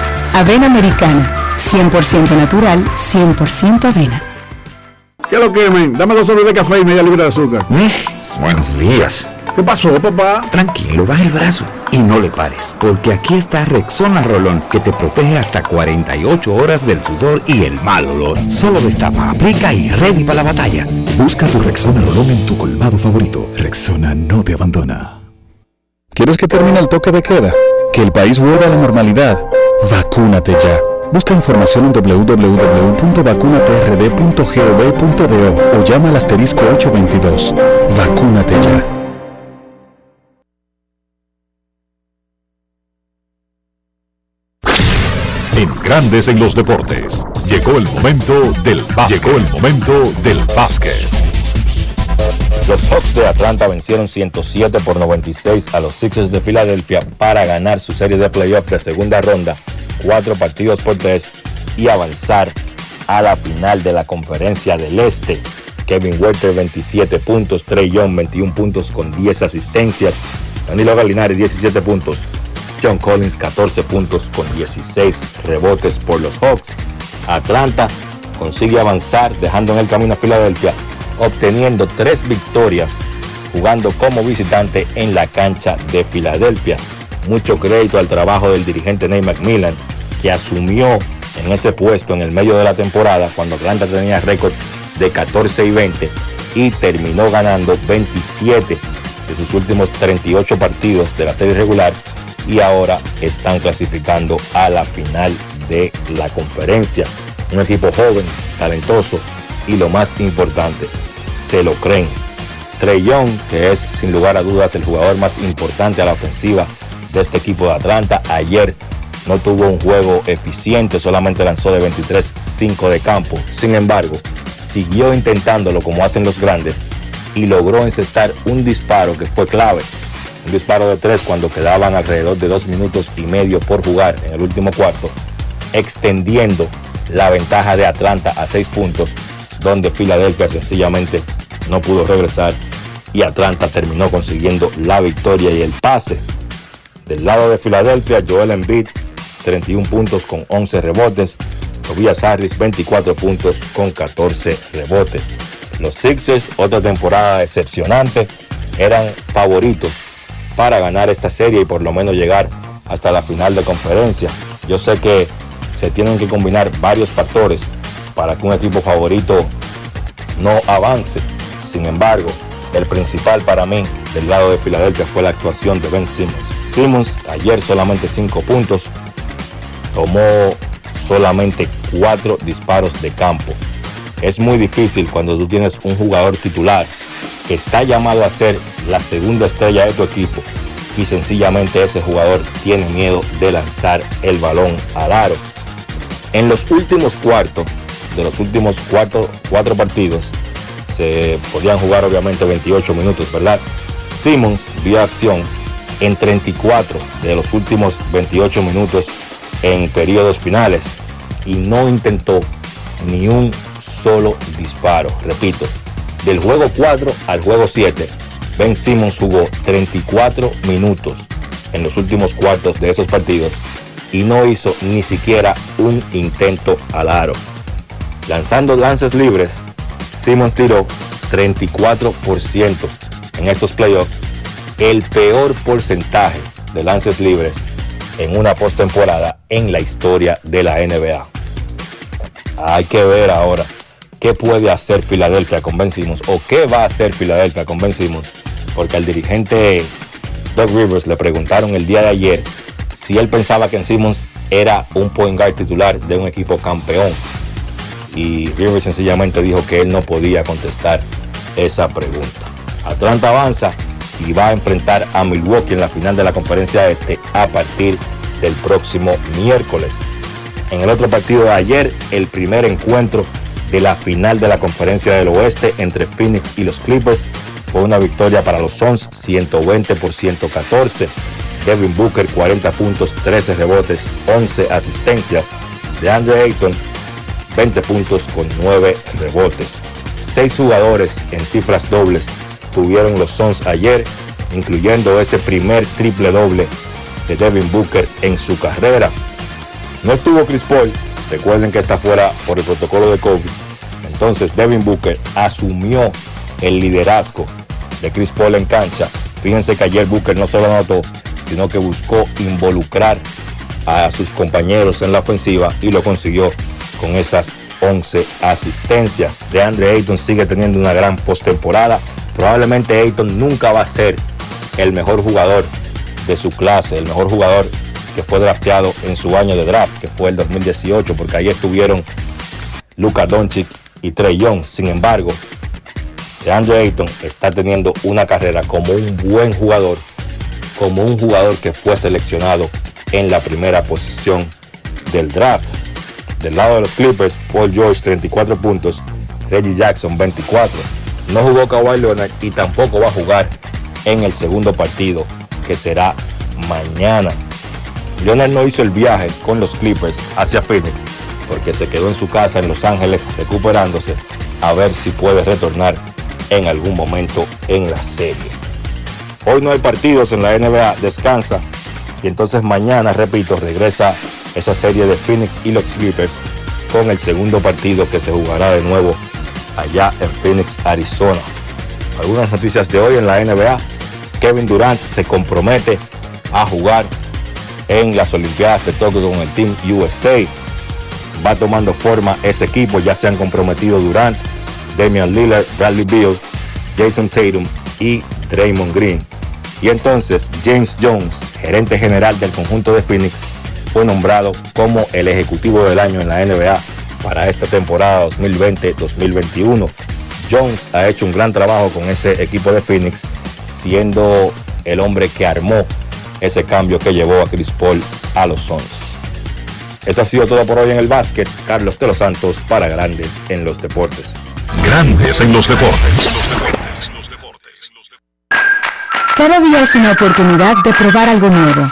Avena americana, 100% natural, 100% avena. ¿Qué lo que, men? Dame dos sobres de café y media libra de azúcar. Buenos días. ¿Qué pasó, papá? Tranquilo, baja el brazo y no le pares, porque aquí está Rexona Rolón que te protege hasta 48 horas del sudor y el mal olor. Solo destapa, aplica y ready para la batalla. Busca tu Rexona Rolón en tu colmado favorito. Rexona no te abandona. ¿Quieres que termine el toque de queda? ¿Que el país vuelva a la normalidad? Vacúnate ya. Busca información en www.vacunatrd.gov.do o llama al asterisco 822. Vacúnate ya. En Grandes en los deportes. Llegó el momento del básquet. Llegó el momento del básquet. Los Hawks de Atlanta vencieron 107 por 96 a los Sixers de Filadelfia para ganar su serie de playoff de segunda ronda, cuatro partidos por tres, y avanzar a la final de la conferencia del Este. Kevin Werther 27 puntos, Trey Young 21 puntos con 10 asistencias, Danilo Gallinari 17 puntos, John Collins 14 puntos con 16 rebotes por los Hawks. Atlanta consigue avanzar dejando en el camino a Filadelfia, obteniendo tres victorias jugando como visitante en la cancha de Filadelfia. Mucho crédito al trabajo del dirigente Nate McMillan, que asumió en ese puesto en el medio de la temporada cuando Atlanta tenía récord de 14 y 20 y terminó ganando 27 de sus últimos 38 partidos de la serie regular y ahora están clasificando a la final de la conferencia. Un equipo joven, talentoso y lo más importante, se lo creen. Trey Young, que es sin lugar a dudas el jugador más importante a la ofensiva de este equipo de Atlanta, ayer no tuvo un juego eficiente, solamente lanzó de 23-5 de campo. Sin embargo, siguió intentándolo como hacen los grandes y logró encestar un disparo que fue clave. Un disparo de tres cuando quedaban alrededor de dos minutos y medio por jugar en el último cuarto, extendiendo la ventaja de Atlanta a seis puntos, donde Filadelfia sencillamente no pudo regresar y Atlanta terminó consiguiendo la victoria y el pase. Del lado de Filadelfia, Joel Embiid, 31 puntos con 11 rebotes, Tobias Harris 24 puntos con 14 rebotes. Los Sixers, otra temporada decepcionante, eran favoritos para ganar esta serie y por lo menos llegar hasta la final de conferencia. Yo sé que se tienen que combinar varios factores para que un equipo favorito no avance. Sin embargo, el principal para mí del lado de Filadelfia fue la actuación de Ben Simmons. Simmons ayer solamente 5 puntos, tomó solamente 4 disparos de campo. Es muy difícil cuando tú tienes un jugador titular que está llamado a ser la segunda estrella de tu equipo y sencillamente ese jugador tiene miedo de lanzar el balón al aro. En los últimos cuartos, de los últimos cuatro, cuatro partidos, se podían jugar obviamente 28 minutos, ¿verdad? Simmons vio acción en 34 de los últimos 28 minutos en periodos finales y no intentó ni un solo disparo. Repito, del juego 4 al juego 7, Ben Simmons jugó 34 minutos en los últimos cuartos de esos partidos y no hizo ni siquiera un intento al aro. Lanzando lances libres, Simmons tiró 34% en estos playoffs, el peor porcentaje de lances libres en una postemporada en la historia de la NBA. Hay que ver ahora qué puede hacer Filadelfia con Ben o qué va a hacer Filadelfia con Ben porque al dirigente Doug Rivers le preguntaron el día de ayer si él pensaba que Simmons era un point guard titular de un equipo campeón. Y Rivers sencillamente dijo que él no podía contestar esa pregunta. Atlanta avanza y va a enfrentar a Milwaukee en la final de la conferencia este a partir del próximo miércoles. En el otro partido de ayer, el primer encuentro de la final de la conferencia del oeste entre Phoenix y los Clippers fue una victoria para los Suns 120 por 114. Devin Booker 40 puntos, 13 rebotes, 11 asistencias. De Andre Ayton 20 puntos con 9 rebotes. Seis jugadores en cifras dobles tuvieron los Suns ayer, incluyendo ese primer triple doble de Devin Booker en su carrera. No estuvo Chris Paul, recuerden que está fuera por el protocolo de COVID. Entonces Devin Booker asumió el liderazgo de Chris Paul en cancha. Fíjense que ayer Booker no solo anotó, sino que buscó involucrar a sus compañeros en la ofensiva y lo consiguió con esas 11 asistencias. De Andre Ayton sigue teniendo una gran postemporada. Probablemente Ayton nunca va a ser el mejor jugador de su clase, el mejor jugador que fue drafteado en su año de draft, que fue el 2018, porque ahí estuvieron Luka Doncic y Trey Young. Sin embargo, DeAndre Ayton está teniendo una carrera como un buen jugador, como un jugador que fue seleccionado en la primera posición del draft. Del lado de los Clippers, Paul George 34 puntos, Reggie Jackson 24. No jugó Kawhi Leonard y tampoco va a jugar en el segundo partido, que será mañana. Leonard no hizo el viaje con los Clippers hacia Phoenix porque se quedó en su casa en Los Ángeles recuperándose a ver si puede retornar en algún momento en la serie. Hoy no hay partidos en la NBA, descansa y entonces mañana, repito, regresa esa serie de Phoenix y los Clippers con el segundo partido que se jugará de nuevo allá en Phoenix, Arizona. Algunas noticias de hoy en la NBA. Kevin Durant se compromete a jugar en las Olimpiadas de Tokio con el Team USA. Va tomando forma ese equipo, ya se han comprometido Durant, Damian Lillard, Bradley Beal, Jason Tatum y Draymond Green. Y entonces James Jones, gerente general del conjunto de Phoenix, fue nombrado como el ejecutivo del año en la NBA para esta temporada 2020-2021. Jones ha hecho un gran trabajo con ese equipo de Phoenix, siendo el hombre que armó ese cambio que llevó a Chris Paul a los Suns. Eso ha sido todo por hoy en el básquet. Carlos de los Santos para Grandes en los Deportes. Grandes en los deportes. Cada día es una oportunidad de probar algo nuevo.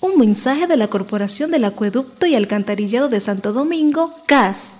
Un mensaje de la Corporación del Acueducto y Alcantarillado de Santo Domingo, CAS.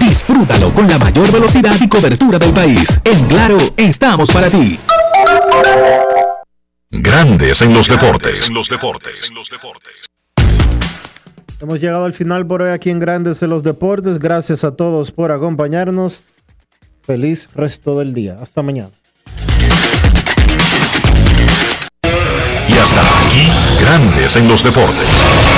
Disfrútalo con la mayor velocidad y cobertura del país. En Claro, estamos para ti. Grandes en los deportes. Hemos llegado al final por hoy aquí en Grandes en los Deportes. Gracias a todos por acompañarnos. Feliz resto del día. Hasta mañana. Y hasta aquí, Grandes en los deportes.